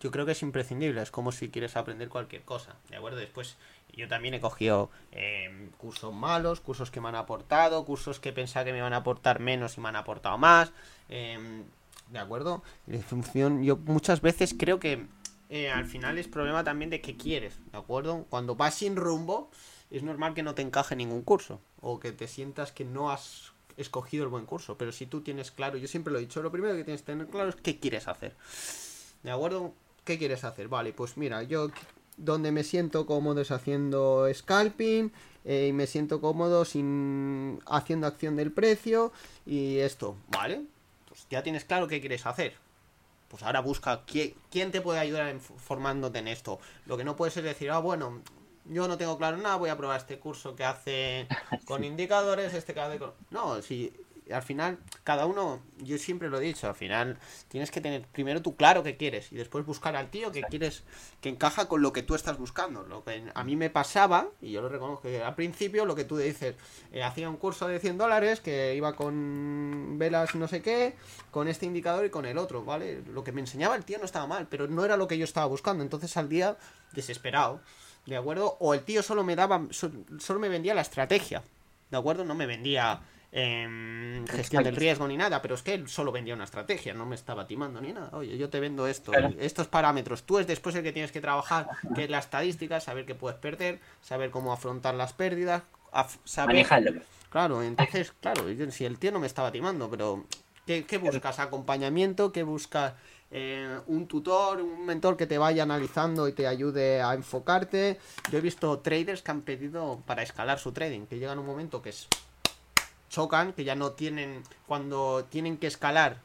Speaker 1: yo creo que es imprescindible, es como si quieres aprender cualquier cosa, ¿de acuerdo? Después yo también he cogido em, cursos malos, cursos que me han aportado, cursos que pensaba que me iban a aportar menos y me han aportado más, em, ¿de acuerdo? En función, yo muchas veces creo que eh, al final es problema también de qué quieres, ¿de acuerdo? Cuando vas sin rumbo, es normal que no te encaje ningún curso o que te sientas que no has escogido el buen curso. Pero si tú tienes claro, yo siempre lo he dicho, lo primero que tienes que tener claro es qué quieres hacer. ¿De acuerdo? ¿Qué quieres hacer? Vale, pues mira, yo donde me siento cómodo es haciendo scalping eh, y me siento cómodo sin haciendo acción del precio y esto, ¿vale? Pues ya tienes claro qué quieres hacer. Pues ahora busca quién, quién te puede ayudar formándote en esto. Lo que no puedes es decir, ah, bueno, yo no tengo claro nada, voy a probar este curso que hace *laughs* con indicadores, este que hace con... No, si al final, cada uno, yo siempre lo he dicho, al final tienes que tener primero tú claro qué quieres y después buscar al tío que quieres, que encaja con lo que tú estás buscando. Lo que a mí me pasaba, y yo lo reconozco, que al principio lo que tú dices, eh, hacía un curso de 100 dólares que iba con velas no sé qué, con este indicador y con el otro, ¿vale? Lo que me enseñaba el tío no estaba mal, pero no era lo que yo estaba buscando, entonces al día desesperado. ¿de acuerdo? O el tío solo me daba, solo me vendía la estrategia, ¿de acuerdo? No me vendía eh, gestión del riesgo ni nada, pero es que él solo vendía una estrategia, no me estaba timando ni nada. Oye, yo te vendo esto, estos parámetros, tú es después el que tienes que trabajar, que es la estadística, saber qué puedes perder, saber cómo afrontar las pérdidas, saber...
Speaker 2: Manejarlo.
Speaker 1: Claro, entonces, claro, si el tío no me estaba timando, pero ¿qué, qué buscas? ¿Acompañamiento? ¿Qué buscas? Eh, un tutor, un mentor que te vaya analizando y te ayude a enfocarte. Yo he visto traders que han pedido para escalar su trading, que llegan un momento que es chocan, que ya no tienen, cuando tienen que escalar,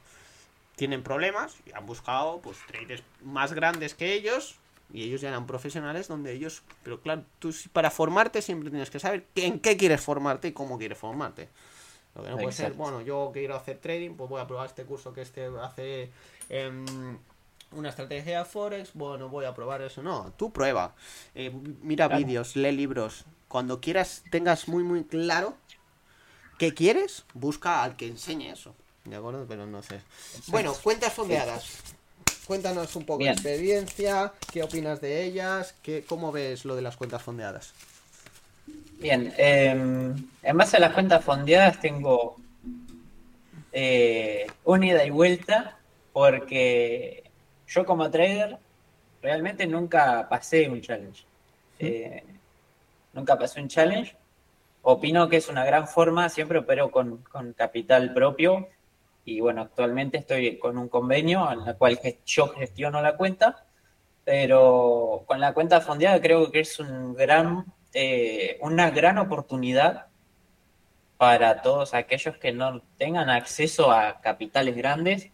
Speaker 1: tienen problemas y han buscado pues traders más grandes que ellos y ellos ya eran profesionales donde ellos, pero claro, tú para formarte siempre tienes que saber en qué quieres formarte y cómo quieres formarte. Lo que no puede ser, bueno, yo quiero hacer trading, pues voy a probar este curso que este hace Em, una estrategia de Forex, bueno, voy a probar eso. No, tú prueba. Eh, mira vídeos, lee libros. Cuando quieras, tengas muy, muy claro qué quieres, busca al que enseñe eso. ¿De acuerdo? Pero no sé. Bueno, cuentas fondeadas. Cuéntanos un poco de experiencia, qué opinas de ellas, qué, cómo ves lo de las cuentas fondeadas.
Speaker 2: Bien, em, en base a las cuentas fondeadas tengo eh, una ida y vuelta porque yo como trader realmente nunca pasé un challenge. Eh, nunca pasé un challenge. Opino que es una gran forma, siempre opero con, capital propio y bueno, actualmente estoy con un convenio en la cual yo gestiono la cuenta, pero con la cuenta fondeada creo que es un gran, eh, una gran oportunidad para todos aquellos que no tengan acceso a capitales grandes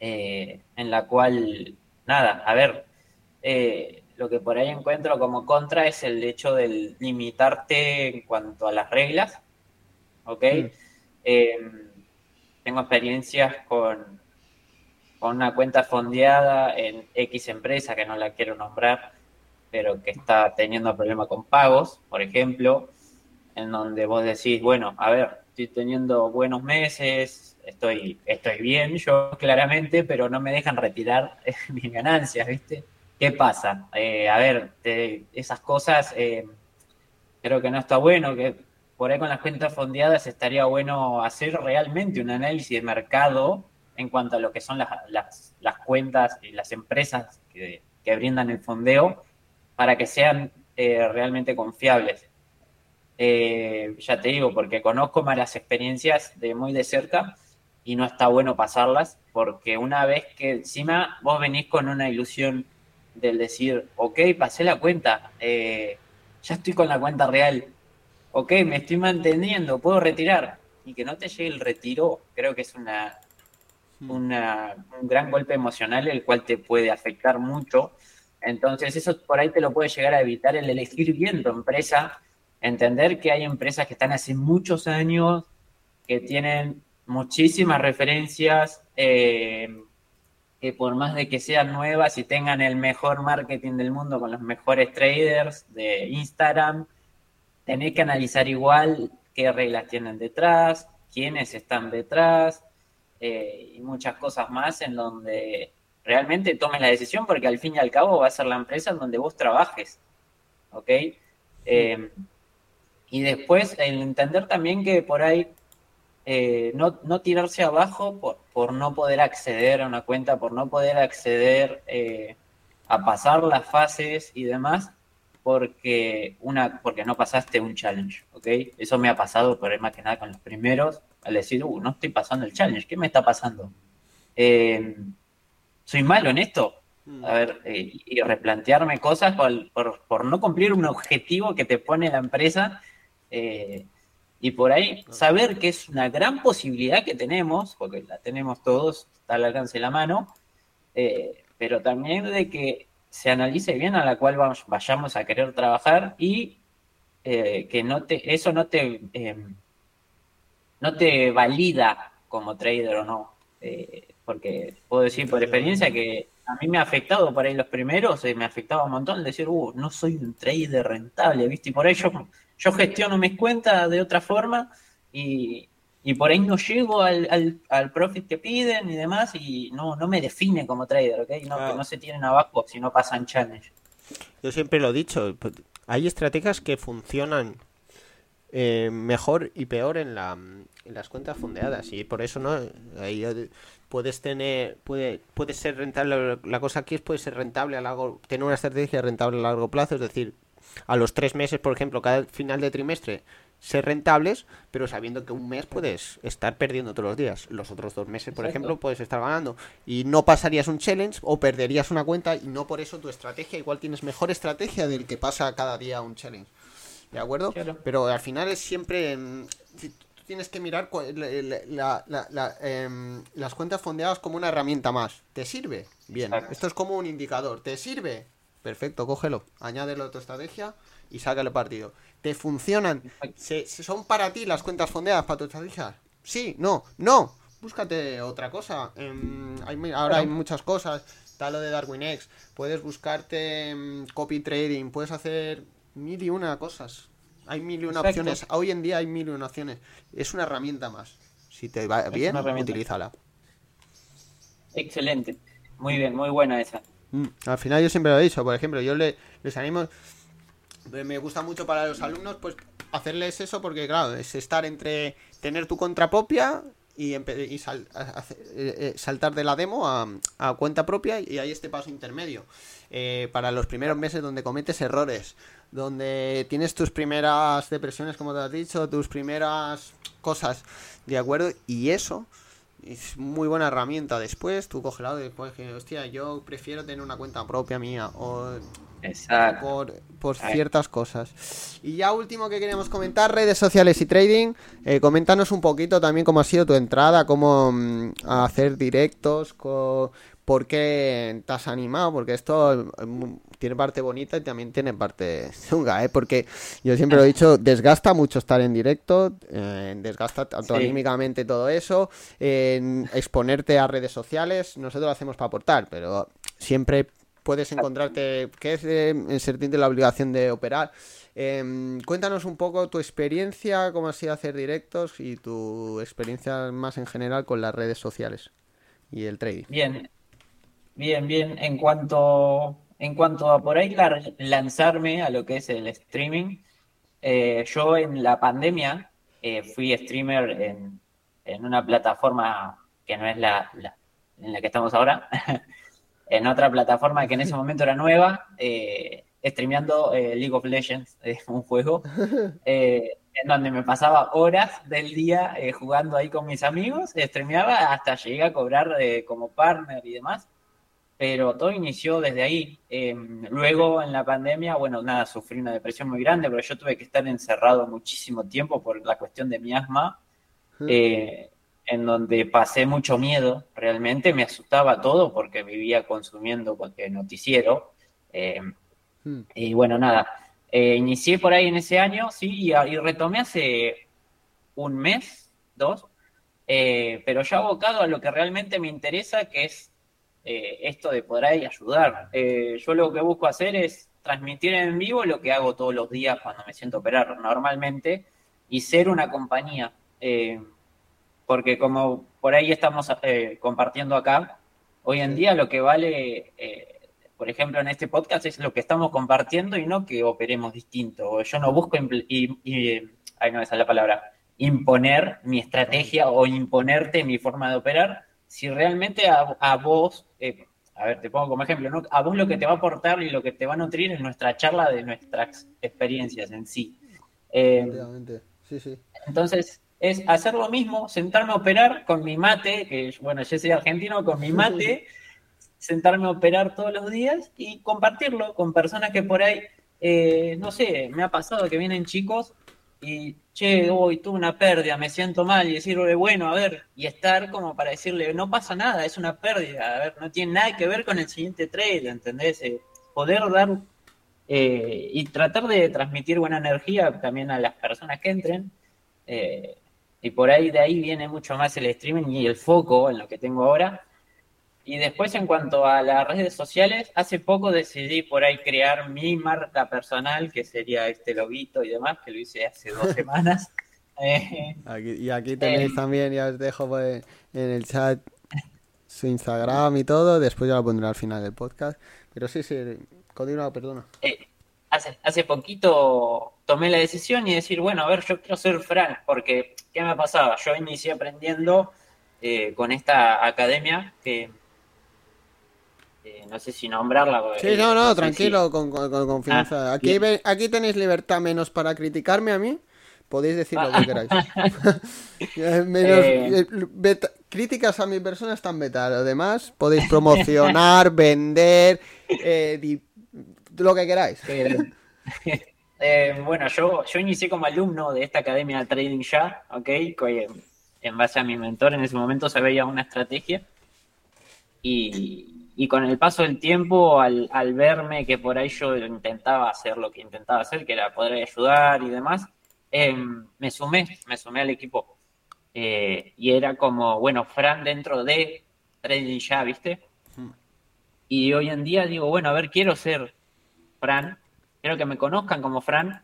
Speaker 2: eh, en la cual, nada, a ver, eh, lo que por ahí encuentro como contra es el hecho de limitarte en cuanto a las reglas, ¿ok? Mm. Em, tengo experiencias con, con una cuenta fondeada en X empresa, que no la quiero nombrar, pero que está teniendo problemas con pagos, por ejemplo, en donde vos decís, bueno, a ver, estoy teniendo buenos meses, estoy, estoy bien yo claramente, pero no me dejan retirar *laughs* mis ganancias, ¿viste? ¿Qué pasa? Eh, a ver, esas cosas eh, creo que no está bueno, que por ahí con las cuentas fondeadas estaría bueno hacer realmente un análisis de mercado en cuanto a lo que son las, las, cuentas y las empresas que, brindan el fondeo para que sean eh, realmente confiables. Ya te digo, porque conozco malas experiencias de muy de cerca y no está bueno pasarlas, porque una vez que encima vos venís con una ilusión del decir, ok, pasé la cuenta, eh, ya estoy con la cuenta real, ok, me estoy manteniendo, puedo retirar, y que no te llegue el retiro, creo que es una, hmm. una, un gran golpe emocional el cual te puede afectar mucho. Entonces eso por ahí te lo puede llegar a evitar el elegir bien tu empresa entender que hay empresas que están hace muchos años, que tienen muchísimas referencias, eh, que por más de que sean nuevas y tengan el mejor marketing del mundo con los mejores traders de Instagram, tenés que analizar igual qué reglas tienen detrás, quiénes están detrás eh, y muchas cosas más en donde realmente tomes la decisión porque al fin y al cabo va a ser la empresa en donde vos trabajes. ¿Ok? Eh, y después el entender también que por ahí eh, no, no, tirarse abajo por, por, no poder acceder a una cuenta, por no poder acceder eh, a pasar las fases y demás, porque, una, porque no pasaste un challenge, ¿ok? Eso me ha pasado, por más que nada con los primeros, al decir, uh, no estoy pasando el challenge, ¿qué me está pasando? Eh, ¿Soy malo en esto? Mm. A ver, y replantearme cosas por, por, por no cumplir un objetivo que te pone la empresa eh, y por ahí saber que es una gran posibilidad que tenemos, porque la tenemos todos, está al alcance de la mano, eh, pero también de que se analice bien a la cual vayamos a querer trabajar y eh, que no te, eso no te, em, no te valida como trader o no. porque puedo decir por experiencia que a mí me ha afectado por ahí los primeros, me ha afectado un montón decir, uh, no soy un trader rentable, ¿viste? Y por ello yo gestiono mis cuentas de otra forma y, por ahí no llego al, al, profit que piden y demás y no, no me define como trader, ¿ok? No, que no se tienen abajo si no pasan challenge.
Speaker 1: Yo siempre lo he dicho, hay estrategias que funcionan eh, mejor y peor en, la, en las cuentas fondeadas y por eso no ahí puedes tener puede puede ser rentable la cosa aquí es puede ser rentable a largo tener una estrategia rentable a largo plazo es decir a los tres meses, por ejemplo, cada final de trimestre, ser rentables, pero sabiendo que un mes puedes estar perdiendo todos los días. Los otros dos meses, por ejemplo, puedes estar ganando. Y no pasarías un challenge o perderías una cuenta y no por eso tu estrategia, igual tienes mejor estrategia del que pasa cada día un challenge. ¿De acuerdo? Pero al final es siempre... Tú tienes que mirar em, las cuentas fondeadas como una herramienta más. ¿Te sirve? Bien. Esto es como un indicador. ¿Te sirve? Perfecto, cógelo, añádelo a tu estrategia y sácale partido. ¿Te funcionan? ¿Se, ¿Son para ti las cuentas fondeadas para tu estrategia? Sí, no, no. Búscate otra cosa. Em, ahora hay muchas cosas. Está lo de Darwin X. Puedes buscarte em, copy trading. Puedes hacer mil y una cosas. Hay mil y una opciones. Hoy en día hay mil y una opciones. Es una herramienta más. Si te va bien, utilízala.
Speaker 2: Excelente. Muy bien, muy buena esa.
Speaker 1: Mm, al final yo siempre lo he dicho, por ejemplo, yo le, les animo, me gusta mucho para los alumnos, pues hacerles eso porque, claro, es estar entre tener tu contra propia y, y eh, eh, saltar de la demo a, cuenta propia y hay este paso intermedio. Eh, para los primeros meses donde cometes errores, donde tienes tus primeras depresiones, como te has dicho, tus primeras cosas, ¿de acuerdo? Y eso es muy buena herramienta. Después tú coges lado después que, hostia, yo prefiero tener una cuenta propia mía o por, por ciertas cosas. Y ya último que queremos comentar, redes sociales y trading. Eh, coméntanos un poquito también cómo ha sido tu entrada, cómo mm, hacer directos, por qué te has animado, porque esto mm, tiene parte bonita y también tiene parte *laughs* chunga, ¿eh? Porque yo siempre lo he dicho, desgasta mucho estar en directo, eh, desgasta tanto anímicamente todo eso, exponerte a redes sociales, nosotros lo hacemos para aportar, pero siempre
Speaker 3: puedes encontrarte, que es de sentirte la obligación de operar. Em, cuéntanos un poco tu experiencia, cómo ha sido hacer directos y tu experiencia más en general con las redes sociales y el trading.
Speaker 2: Bien, bien, bien. En cuanto, en cuanto a por ahí lanzarme a lo que es el streaming, eh, yo en la pandemia eh, fui streamer en, en, una plataforma que no es la, en la que estamos ahora, *laughs* en otra plataforma que en ese momento era nueva, eh, streameando League of Legends, *laughs* un juego, *laughs* en donde me pasaba horas del día jugando ahí con mis amigos, streameaba hasta llegué a cobrar como partner y demás pero todo inició desde ahí. Em, luego en la pandemia, bueno, nada, sufrí una depresión muy grande, pero yo tuve que estar encerrado muchísimo tiempo por la cuestión de mi asma, eh, en donde pasé mucho miedo, realmente me asustaba todo porque vivía consumiendo cualquier noticiero. Em, y bueno, nada, eh, inicié por ahí en ese año, sí, y, y retomé hace un mes, dos, eh, pero ya abocado a lo que realmente me interesa, que es eh, esto de poder ahí ayudar. Eh, yo lo que busco hacer es transmitir en vivo lo que hago todos los días cuando me siento operar normalmente y ser una compañía. Eh, porque como por ahí estamos compartiendo acá, hoy en día lo que vale, por ejemplo, en este podcast es lo que estamos compartiendo y no que operemos distinto. Yo no busco, y, y, ahí no sale la palabra, imponer mi estrategia o imponerte mi forma de operar, si realmente a, vos, eh, a ver, te pongo como ejemplo, ¿no? a vos lo que te va a aportar y lo que te va a nutrir es nuestra charla de nuestras experiencias en sí. Eh, sí, sí. Entonces, es hacer lo mismo, sentarme a operar con mi mate, que bueno, yo soy argentino, con mi mate, *laughs* sentarme a operar todos los días y compartirlo con personas que por ahí, eh, no sé, me ha pasado que vienen chicos y, che, hoy tuve una pérdida, me siento mal, y decirle, bueno, a ver, y estar como para decirle, no pasa nada, es una pérdida, a ver, no tiene nada que ver con el siguiente trade, ¿entendés? Eh, poder dar eh, y tratar de transmitir buena energía también a las personas que entren. Eh, y por ahí de ahí viene mucho más el streaming y el foco en lo que tengo ahora. Y después en cuanto a las redes sociales, hace poco decidí por ahí crear mi marca personal, que sería este loguito y demás, que lo hice hace dos *laughs* semanas. *laughs*
Speaker 3: Eh, y aquí tenéis eh, también, ya os dejo pues, en el chat su Instagram y todo, después ya lo pondré al final del podcast. Pero sí, sí, continúa, perdona.
Speaker 2: Eh, hace, hace poquito tomé la decisión y decir, bueno, a ver, yo quiero ser Frank, porque ¿qué me pasaba? Yo inicié aprendiendo con esta academia que no sé si nombrarla.
Speaker 3: Sí, no, no, tranquilo, con, confianza. Ah, aquí, aquí tenéis libertad menos para criticarme a mí. Podéis decir lo que queráis. *laughs* Eh, menos, eh. Eh, críticas a mi persona están vetadas. Además, podéis promocionar, vender, lo que queráis. *laughs*
Speaker 2: bueno, yo, yo inicié como alumno de esta academia de Trading Ya, ¿ok? En base a mi mentor en ese momento se veía una estrategia. Y, y con el paso del tiempo, al, al, verme que por ahí yo intentaba hacer lo que intentaba hacer, que era poder ayudar y demás, em, me sumé, me sumé al equipo. Eh, y era como, bueno, Fran dentro de Trading ya, ¿viste? Y hoy en día digo, bueno, a ver, quiero ser Fran, quiero que me conozcan como Fran,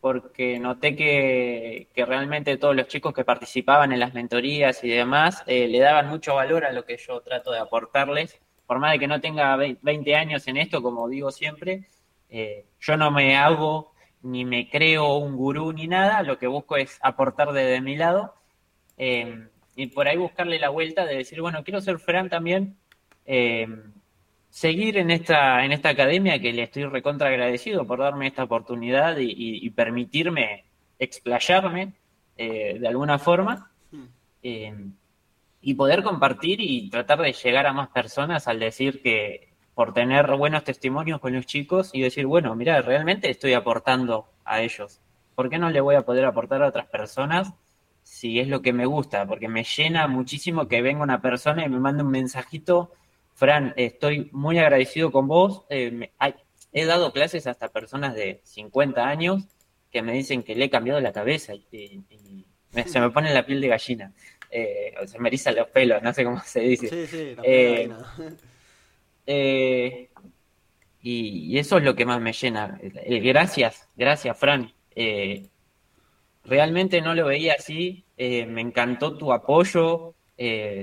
Speaker 2: porque noté que, que realmente todos los chicos que participaban en las mentorías y demás eh, le daban mucho valor a lo que yo trato de aportarles. Por más de que no tenga 20 años en esto, como digo siempre, eh, yo no me hago ni me creo un gurú ni nada, lo que busco es aportar desde mi lado eh, y por ahí buscarle la vuelta de decir, bueno, quiero ser Fran también, eh, seguir en esta, en esta academia que le estoy recontra agradecido por darme esta oportunidad y, permitirme explayarme de alguna forma. Hmm y poder compartir y tratar de llegar a más personas al decir que por tener buenos testimonios con los chicos y decir, bueno, mira, realmente estoy aportando a ellos. ¿Por qué no le voy a poder aportar a otras personas si es lo que me gusta? Porque me llena muchísimo que venga una persona y me mande un mensajito, Fran, estoy muy agradecido con vos. Eh, he dado clases hasta personas de 50 años que me dicen que le he cambiado la cabeza y, se me pone la piel de gallina eh, se me erizan los pelos, no sé cómo se dice. Sí, sí, eh, *laughs* eh, y, eso es lo que más me llena. Eh, gracias, gracias, Fran. Realmente no lo veía así. Me encantó tu apoyo,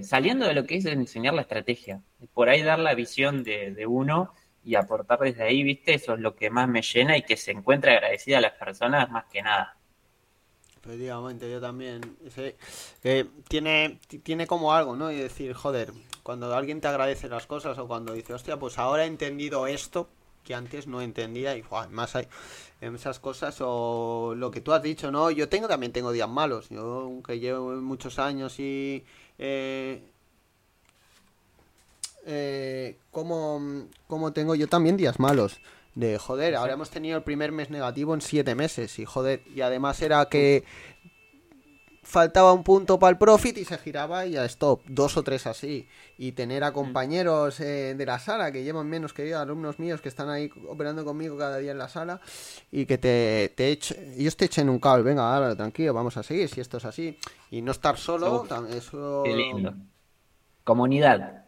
Speaker 2: saliendo de lo que es enseñar la estrategia. Por ahí dar la visión de, uno y aportar desde ahí, ¿viste? Eso es lo que más me llena y que se encuentre agradecida a las personas más que nada.
Speaker 1: Efectivamente, yo también. tiene, tiene como algo, ¿no? Y decir, joder, cuando alguien te agradece las cosas o cuando dice, hostia, pues ahora he entendido esto que antes no entendía y más hay esas cosas o lo que tú has dicho, ¿no? Yo tengo también tengo días malos. Yo, aunque llevo muchos años y... Eh, eh, como, como tengo yo también días malos de joder, ahora hemos tenido el primer mes negativo en siete meses y joder, y además era que faltaba un punto para el profit y se giraba y ya stop, dos o tres así. Y tener a mm. compañeros eh, de la sala que llevan menos que yo, alumnos míos que están ahí operando conmigo cada día en la sala y que te, te echen, ellos te echen un cable, venga, ahora tranquilo, vamos a seguir si esto es así. Y no estar solo, eso...
Speaker 2: Qué lindo. Comunidad.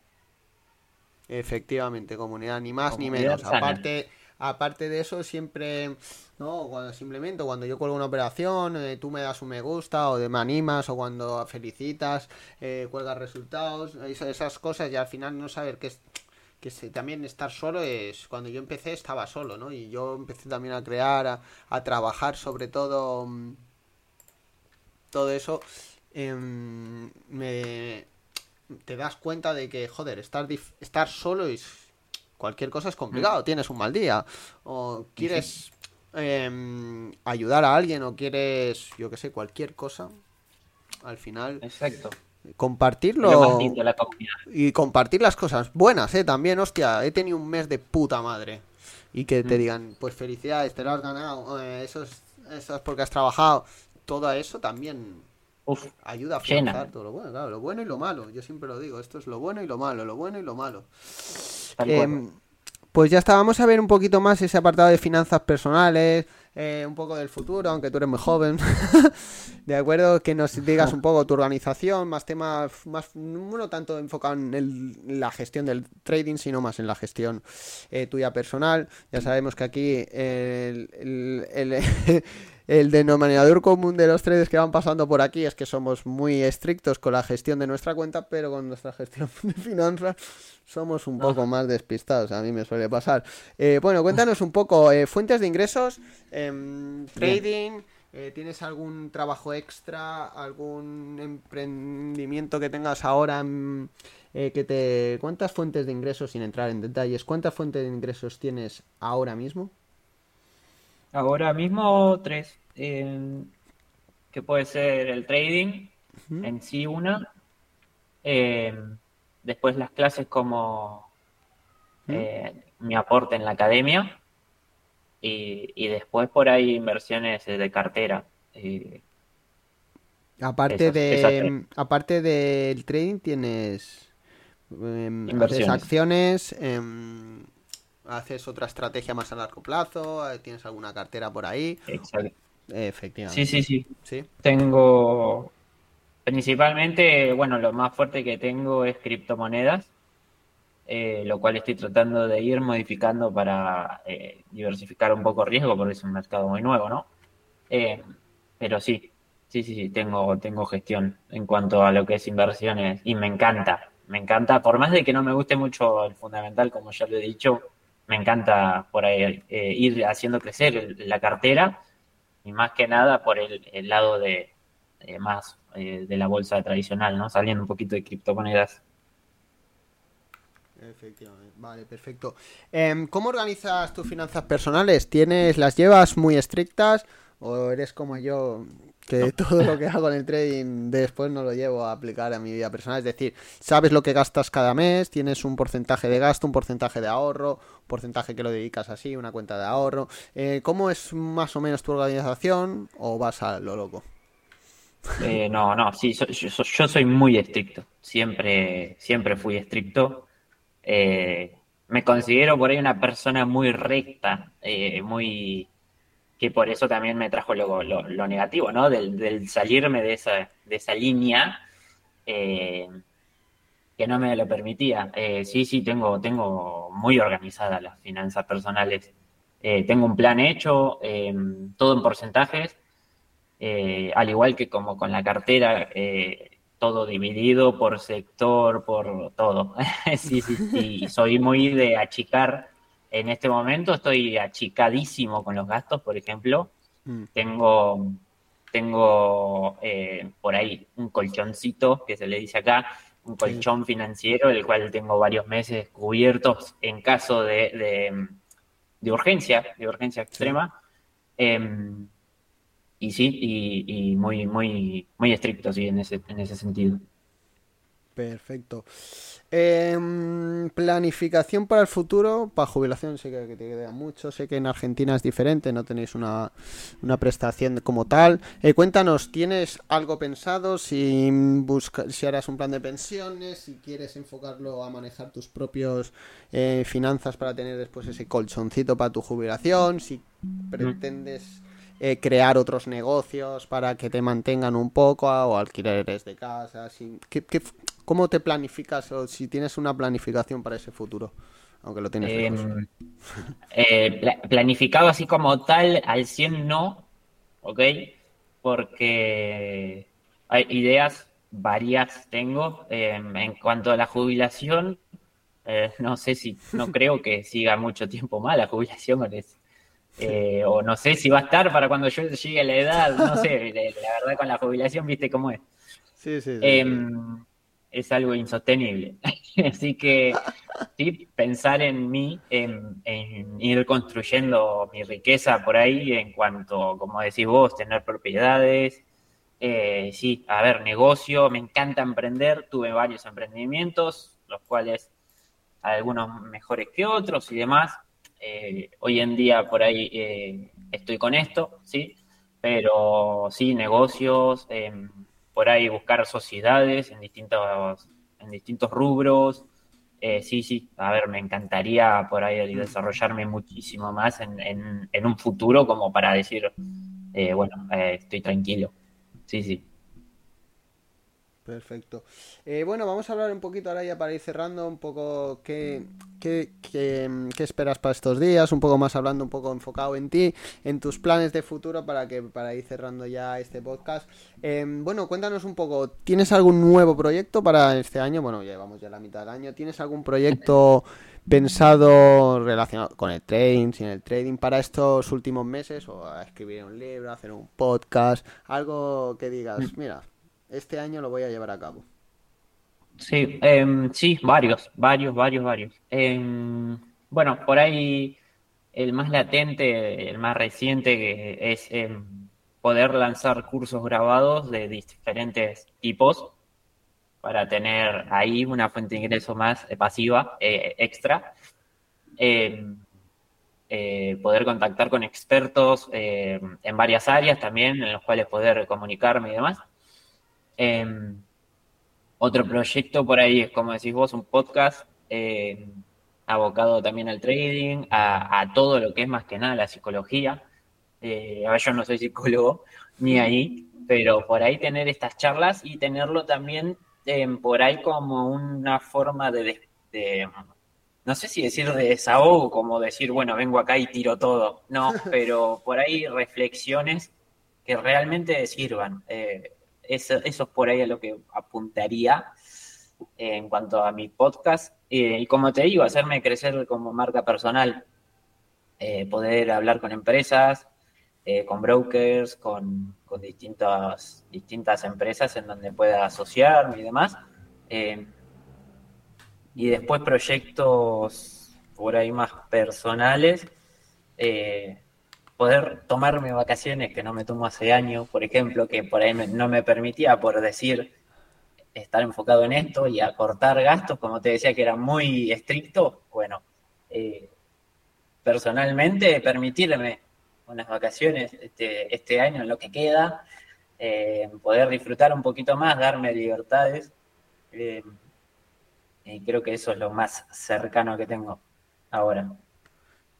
Speaker 1: Efectivamente, comunidad, ni más ni menos. Aparte Aparte de eso, siempre, ¿no? Cuando simplemente cuando yo cuelgo una operación, eh, tú me das un me gusta o de me animas o cuando felicitas, eh, cuelgas resultados, esas cosas y al final no saber qué es que también estar solo es cuando yo empecé estaba solo no y yo empecé también a crear a, trabajar sobre todo mm, todo eso em, me te das cuenta de que joder estar estar solo es cualquier cosa es complicado, mm. tienes un mal día, o quieres em, ayudar a alguien, o quieres, yo que sé, cualquier cosa, al final...
Speaker 2: Exacto.
Speaker 1: Compartirlo y compartir las cosas buenas, eh, también, hostia, he tenido un mes de puta madre y que te mm. digan, pues felicidades, te lo has ganado, eh, eso, es, eso es porque has trabajado, todo eso también ayuda a afrontar todo lo bueno, claro, lo bueno y lo malo. Yo siempre lo digo, esto es lo bueno y lo malo, lo bueno y lo malo. Em, pues ya está, vamos a ver un poquito más ese apartado de finanzas personales, eh, un poco del futuro, aunque tú eres muy joven. *laughs* de acuerdo, que nos digas un poco tu organización, más temas, más, no tanto enfocado en, la gestión del trading, sino más en la gestión eh, tuya personal. Ya sabemos que aquí el, el el *laughs* denominador común de los traders que van pasando por aquí es que somos muy estrictos con la gestión de nuestra cuenta, pero con nuestra gestión *laughs* de finanzas somos un poco más despistados. A mí me suele pasar. Eh, bueno, cuéntanos un poco, eh, fuentes de ingresos, em, trading. Eh, ¿Tienes algún trabajo extra, algún emprendimiento que tengas ahora mm, que te... ¿Cuántas fuentes de ingresos, sin entrar en detalles, cuántas fuentes de ingresos tienes ahora mismo?
Speaker 2: Ahora mismo tres. que puede ser el trading en sí una. Eh, después las clases como eh, mi aporte en la academia. Y, después por ahí inversiones de cartera.
Speaker 1: aparte de aparte del trading tienes em, acciones em, haces otra estrategia más a largo plazo, eh, tienes alguna cartera por ahí.
Speaker 2: Exacto.
Speaker 1: Efectivamente.
Speaker 2: Sí, sí, sí, Tengo principalmente, bueno, lo más fuerte que tengo es criptomonedas, eh, lo cual estoy tratando de ir modificando para eh, diversificar un poco riesgo porque es un mercado muy nuevo, ¿no? pero sí, sí, sí, sí, tengo, tengo gestión en cuanto a lo que es inversiones y me encanta, me encanta, por más de que no me guste mucho el fundamental, como ya lo he dicho, me encanta por ahí eh, ir haciendo crecer la cartera y más que nada por el, lado de más eh, de la bolsa tradicional, ¿no? Saliendo un poquito de criptomonedas.
Speaker 1: Efectivamente, vale, perfecto. Em, ¿Cómo organizas tus finanzas personales? ¿Tienes, las llevas muy estrictas o eres como yo que *laughs* todo lo que hago en el trading después no lo llevo a aplicar a mi vida personal. Es decir, sabes lo que gastas cada mes, tienes un porcentaje de gasto, un porcentaje de ahorro, un porcentaje que lo dedicas así, una cuenta de ahorro. Eh, ¿Cómo es más o menos tu organización o vas a lo loco?
Speaker 2: Eh, no, no, sí, yo, soy muy estricto. Siempre, siempre fui estricto. Eh, me considero por ahí una persona muy recta, muy que por eso también me trajo lo, lo, negativo, ¿no? Del, salirme de esa, de esa línea. Eh, que no me lo permitía. Eh, sí, sí, tengo, tengo muy organizadas las finanzas personales. Eh, tengo un plan hecho, todo en porcentajes, al igual que como con la cartera, todo dividido por sector, por todo. *laughs* sí, sí, sí, soy muy de achicar. En este momento estoy achicadísimo con los gastos, por ejemplo. Mm. Tengo, tengo por ahí un colchoncito que se le dice acá, un colchón financiero, el cual tengo varios meses cubiertos en caso de, de, urgencia, de urgencia extrema. Em, y sí, y, y, muy, muy, muy estricto, sí, en ese, en ese sentido.
Speaker 1: Perfecto. Em, planificación para el futuro, para jubilación sé que, te queda mucho, sé que en Argentina es diferente, no tenéis una, prestación como tal. Eh, cuéntanos, ¿tienes algo pensado? Si, busca, si harás un plan de pensiones, si quieres enfocarlo a manejar tus propios eh, finanzas para tener después ese colchoncito para tu jubilación, si pretendes... Eh, crear otros negocios para que te mantengan un poco o alquileres de casa. ¿qué, ¿Cómo te planificas o si tienes una planificación para ese futuro? Aunque lo tienes.
Speaker 2: Em, eh, planificado así como tal, al 100 no, ¿ok? Porque hay ideas varias tengo. Em, en cuanto a la jubilación, eh, no sé si, no *laughs* creo que siga mucho tiempo más la jubilación. Eh, o no sé si va a estar para cuando yo llegue a la edad, no sé, *laughs* la, verdad con la jubilación, viste cómo es. Sí, sí. sí. Em, es algo insostenible. *laughs* Así que sí, pensar en mí, en, ir construyendo mi riqueza por ahí en cuanto, como decís vos, tener propiedades. Eh, sí, a ver, negocio, me encanta emprender, tuve varios emprendimientos, los cuales algunos mejores que otros y demás. Eh, hoy en día por ahí eh, estoy con esto, sí, pero sí, negocios, em, por ahí buscar sociedades en distintos, en distintos rubros. Eh, sí, sí, a ver, me encantaría por ahí desarrollarme muchísimo más en, en, un futuro como para decir, eh, bueno, eh, estoy tranquilo. Sí, sí.
Speaker 1: Perfecto. Eh, bueno, vamos a hablar un poquito ahora ya para ir cerrando, un poco qué, qué, esperas para estos días, un poco más hablando, un poco enfocado en ti, en tus planes de futuro para que para ir cerrando ya este podcast. Em, bueno, cuéntanos un poco, ¿tienes algún nuevo proyecto para este año? Bueno, ya llevamos ya la mitad del año. ¿Tienes algún proyecto pensado relacionado con el trading, sin el trading para estos últimos meses? ¿O a escribir un libro, hacer un podcast? Algo que digas, mm. mira este año lo voy a llevar a cabo?
Speaker 2: Sí, em, sí, varios, varios, varios, varios. Em, bueno, por ahí el más latente, el más reciente es em, poder lanzar cursos grabados de diferentes tipos para tener ahí una fuente de ingreso más pasiva, eh, extra. Eh, poder contactar con expertos en varias áreas también, en los cuales poder comunicarme y demás. Em, otro proyecto por ahí es, como decís vos, un podcast em, abocado también al trading, a, todo lo que es más que nada la psicología. Eh, yo no soy psicólogo *laughs* ni ahí, pero por ahí tener estas charlas y tenerlo también em, por ahí como una forma de, no sé si decir de desahogo, como decir, bueno, vengo acá y tiro todo, no, *laughs* pero por ahí reflexiones que realmente sirvan. Eh, eso, es por ahí a lo que apuntaría en cuanto a mi podcast. y como te digo, hacerme crecer como marca personal, eh, poder hablar con empresas, eh, con brokers, con, distintas, distintas empresas en donde pueda asociarme y demás. Eh, y después proyectos por ahí más personales poder tomarme vacaciones que no me tomo hace años, por ejemplo, que por ahí no me permitía por decir estar enfocado en esto y acortar gastos, como te decía que era muy estricto, bueno, eh, personalmente permitirme unas vacaciones este, este año en lo que queda, eh, poder disfrutar un poquito más, darme libertades, eh, y creo que eso es lo más cercano que tengo ahora.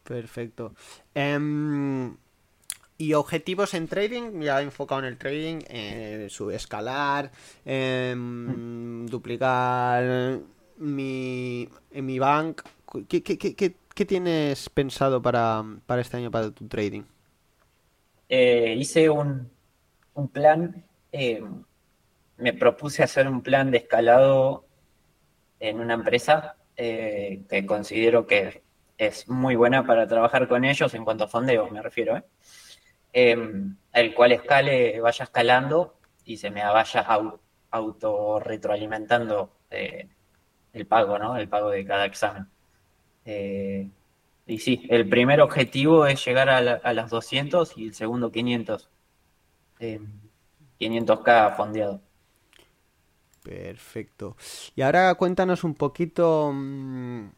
Speaker 1: Perfecto. Em, y objetivos en trading, ya enfocado en el trading, eh, subescalar, em, duplicar mi, en mi bank. ¿Qué, qué, qué, qué tienes pensado para, para, este año para tu trading?
Speaker 2: Eh, hice un, un plan, eh, me propuse hacer un plan de escalado en una empresa eh, que considero que es muy buena para trabajar con ellos en cuanto a fondeo, me refiero, ¿eh? Em, el cual escale, vaya escalando y se me vaya auto retroalimentando eh, el pago, ¿no? El pago de cada examen. Eh, y sí, el primer objetivo es llegar a, a las 200 y el segundo 500. 500k fondeado.
Speaker 1: Perfecto. Y ahora cuéntanos un poquito. Mm,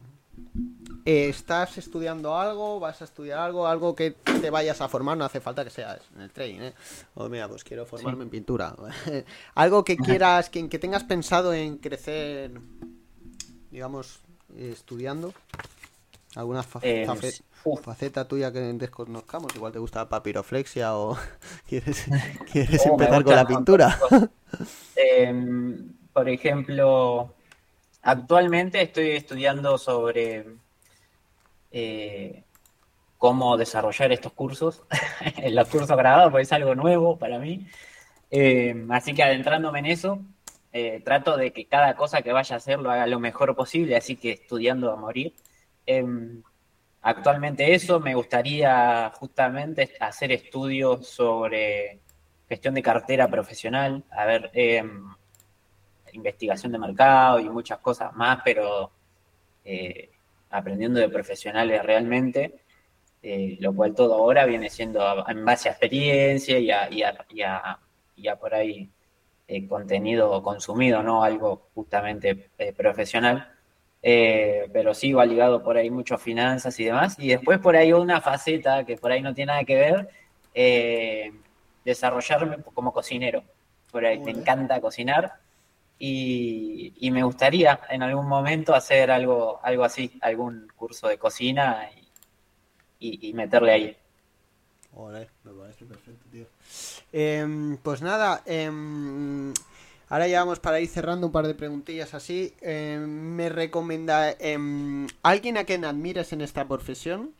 Speaker 1: eh, ¿Estás estudiando algo? ¿Vas a estudiar algo? ¿Algo que te vayas a formar? No hace falta que seas en el trading, ¿eh? O mira, pues quiero formarme en pintura. *laughs* algo que quieras, que, que tengas pensado en crecer, digamos, estudiando. ¿Alguna eh, faceta tuya que desconozcamos? Igual te gusta papiroflexia o *laughs* quieres, *laughs* quieres oh, empezar con la pintura.
Speaker 2: Em, por ejemplo, actualmente estoy estudiando sobre eh, cómo desarrollar estos cursos, *laughs* los cursos grabados, porque es algo nuevo para mí. Em, así que adentrándome en eso, eh, trato de que cada cosa que vaya a hacer lo haga lo mejor posible, así que estudiando a morir. Em, actualmente eso, me gustaría justamente hacer estudios sobre gestión de cartera profesional, a ver, em, investigación de mercado y muchas cosas más, pero eh, aprendiendo de profesionales realmente, eh, lo cual todo ahora viene siendo en base a experiencia y a, y a, por ahí eh, contenido consumido, no algo justamente profesional. pero sí va ligado por ahí mucho a finanzas y demás. Y después por ahí una faceta que por ahí no tiene nada que ver, desarrollarme como cocinero. Por ahí me encanta cocinar y, me gustaría en algún momento hacer algo, algo así, algún curso de cocina y, meterle ahí.
Speaker 1: me parece perfecto, tío. Em, pues nada, em, ahora ya vamos para ir cerrando un par de preguntillas así. Em, me recomienda alguien a quien admires en esta profesión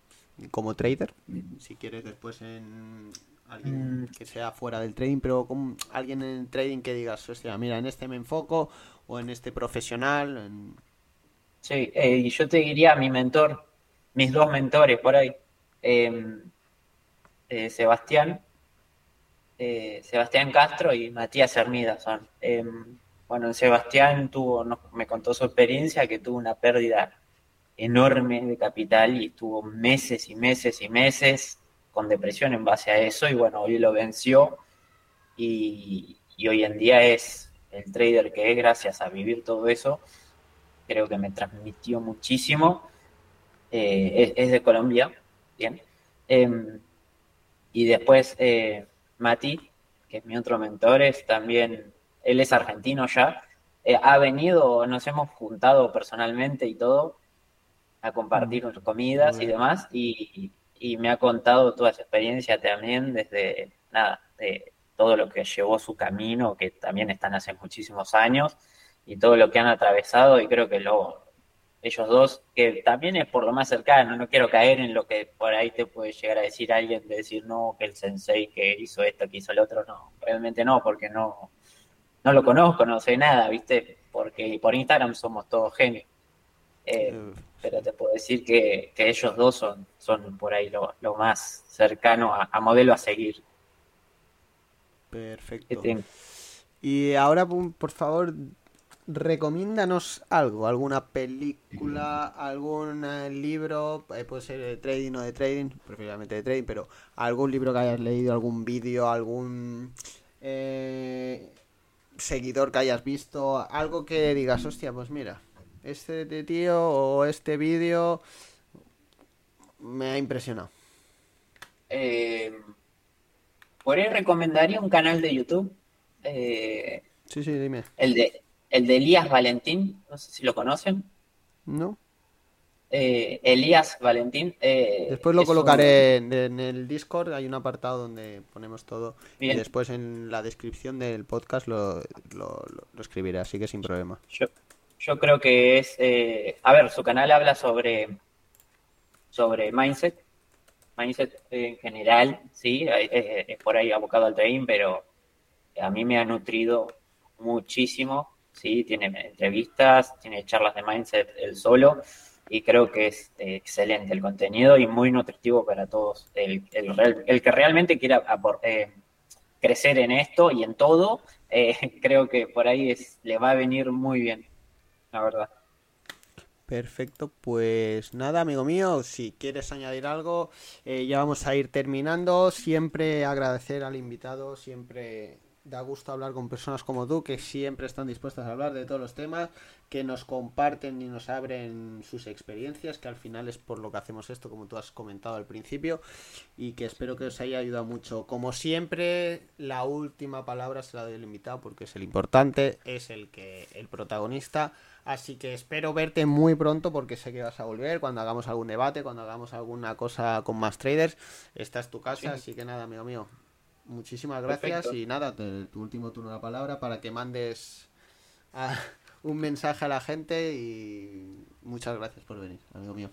Speaker 1: como trader, si quieres después en alguien mm. que sea fuera del trading, pero con alguien en el trading que digas, hostia, mira, en este me enfoco o en este profesional.
Speaker 2: Sí, eh, y yo te diría mi mentor, mis dos mentores por ahí, em, eh, Sebastián, eh, Sebastián Castro y Matías Hermida son. Em, bueno, Sebastián tuvo, me contó su experiencia, que tuvo una pérdida enorme de capital y estuvo meses y meses y meses con depresión en base a eso y bueno, hoy lo venció y, hoy en día es el trader que es gracias a vivir todo eso. Creo que me transmitió muchísimo. Eh, es, de Colombia, bien. Em, y después eh, Mati, que es mi otro mentor, es también, él es argentino ya. Eh, ha venido, nos hemos juntado personalmente y todo a compartir mm. comidas y demás. Y, y me ha contado toda esa experiencia también desde, nada, de todo lo que llevó su camino, que también están hace muchísimos años, y todo lo que han atravesado, y creo que lo, ellos dos, que también es por lo más cercano, no quiero caer en lo que por ahí te puede llegar a decir alguien, de decir, no, que el sensei que hizo esto, que hizo el otro, no, realmente no, porque no, no lo conozco, no sé nada, ¿viste? Porque por Instagram somos todos genios. Eh, pero te puedo decir que, ellos dos son, son por ahí lo, más cercano a, modelo a seguir.
Speaker 1: Perfecto. Y ahora, por favor, recomiéndanos algo, alguna película, algún eh, libro, eh, puede ser de trading o de trading, preferiblemente de trading, pero algún libro que hayas leído, algún vídeo, algún seguidor que hayas visto, algo que digas, hostia, pues mira, este tío o este vídeo me ha impresionado.
Speaker 2: Eh, por ahí recomendaría un canal de YouTube. Eh,
Speaker 1: sí, sí, dime.
Speaker 2: El de, el de Elías Valentín, no sé si lo conocen.
Speaker 1: No.
Speaker 2: eh, Elías Valentín. Eh,
Speaker 1: después lo colocaré en, el Discord, hay un apartado donde ponemos todo. Y después en la descripción del podcast lo, lo, escribiré, así que sin problema.
Speaker 2: Yo, yo creo que es. Eh, a ver, su canal habla sobre. Sobre mindset. Mindset en general, sí, es por ahí abocado al trading, pero a mí me ha nutrido muchísimo. Sí, tiene entrevistas, tiene charlas de mindset él solo y creo que es eh, excelente el contenido y muy nutritivo para todos. El, el, que realmente quiera eh, crecer en esto y en todo, eh, *laughs* creo que por ahí es, le va a venir muy bien, la verdad.
Speaker 1: Perfecto, pues nada, amigo mío, si quieres añadir algo, ya vamos a ir terminando. Siempre agradecer al invitado, siempre da gusto hablar con personas como tú que siempre están dispuestas a hablar de todos los temas, que nos comparten y nos abren sus experiencias, que al final es por lo que hacemos esto, como tú has comentado al principio, y que espero que os haya ayudado mucho. Como siempre, la última palabra será del invitado porque es el importante, es el que el protagonista. Así que espero verte muy pronto porque sé que vas a volver cuando hagamos algún debate, cuando hagamos alguna cosa con más traders. Esta es tu casa, así que nada, amigo mío, Muchísimas gracias y nada, tu último turno de la palabra para que mandes *laughs* un mensaje a la gente y muchas gracias por venir, amigo mío.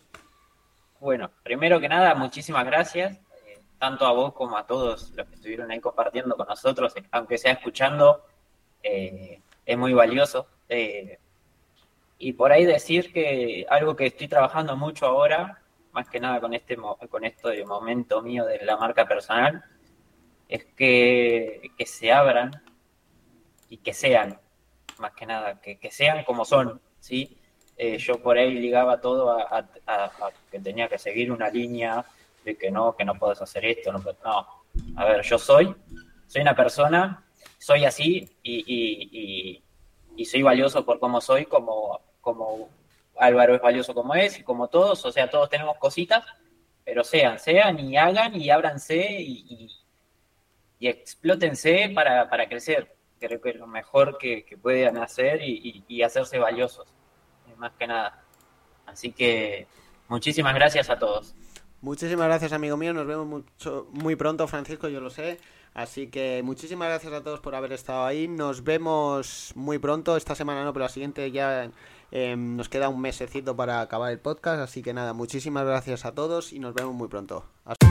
Speaker 2: Bueno, primero que nada, muchísimas gracias, eh, tanto a vos como a todos los que estuvieron ahí compartiendo con nosotros, aunque sea escuchando, eh, es muy valioso. Eh, y por ahí decir que algo que estoy trabajando mucho ahora, más que nada con este con esto de momento mío de la marca personal, es que, se abran y que sean, más que nada, que, sean como son, ¿sí? Eh, yo por ahí ligaba todo a, que tenía que seguir una línea de que no, que no puedes hacer esto, no, no. A ver, yo soy, soy una persona, soy así y, y, soy valioso por cómo soy, como, como Álvaro es valioso como es y como todos, o sea, todos tenemos cositas, pero sean, sean y hagan y ábranse y, y explótense para, para crecer. Creo que es lo mejor que, que puedan hacer y, hacerse valiosos, más que nada. Así que muchísimas gracias a todos.
Speaker 1: Muchísimas gracias, amigo mío. Nos vemos mucho, muy pronto, Francisco, yo lo sé. Así que muchísimas gracias a todos por haber estado ahí. Nos vemos muy pronto. Esta semana no, pero la siguiente ya em, nos queda un mesecito para acabar el podcast. Así que nada, muchísimas gracias a todos y nos vemos muy pronto. Hasta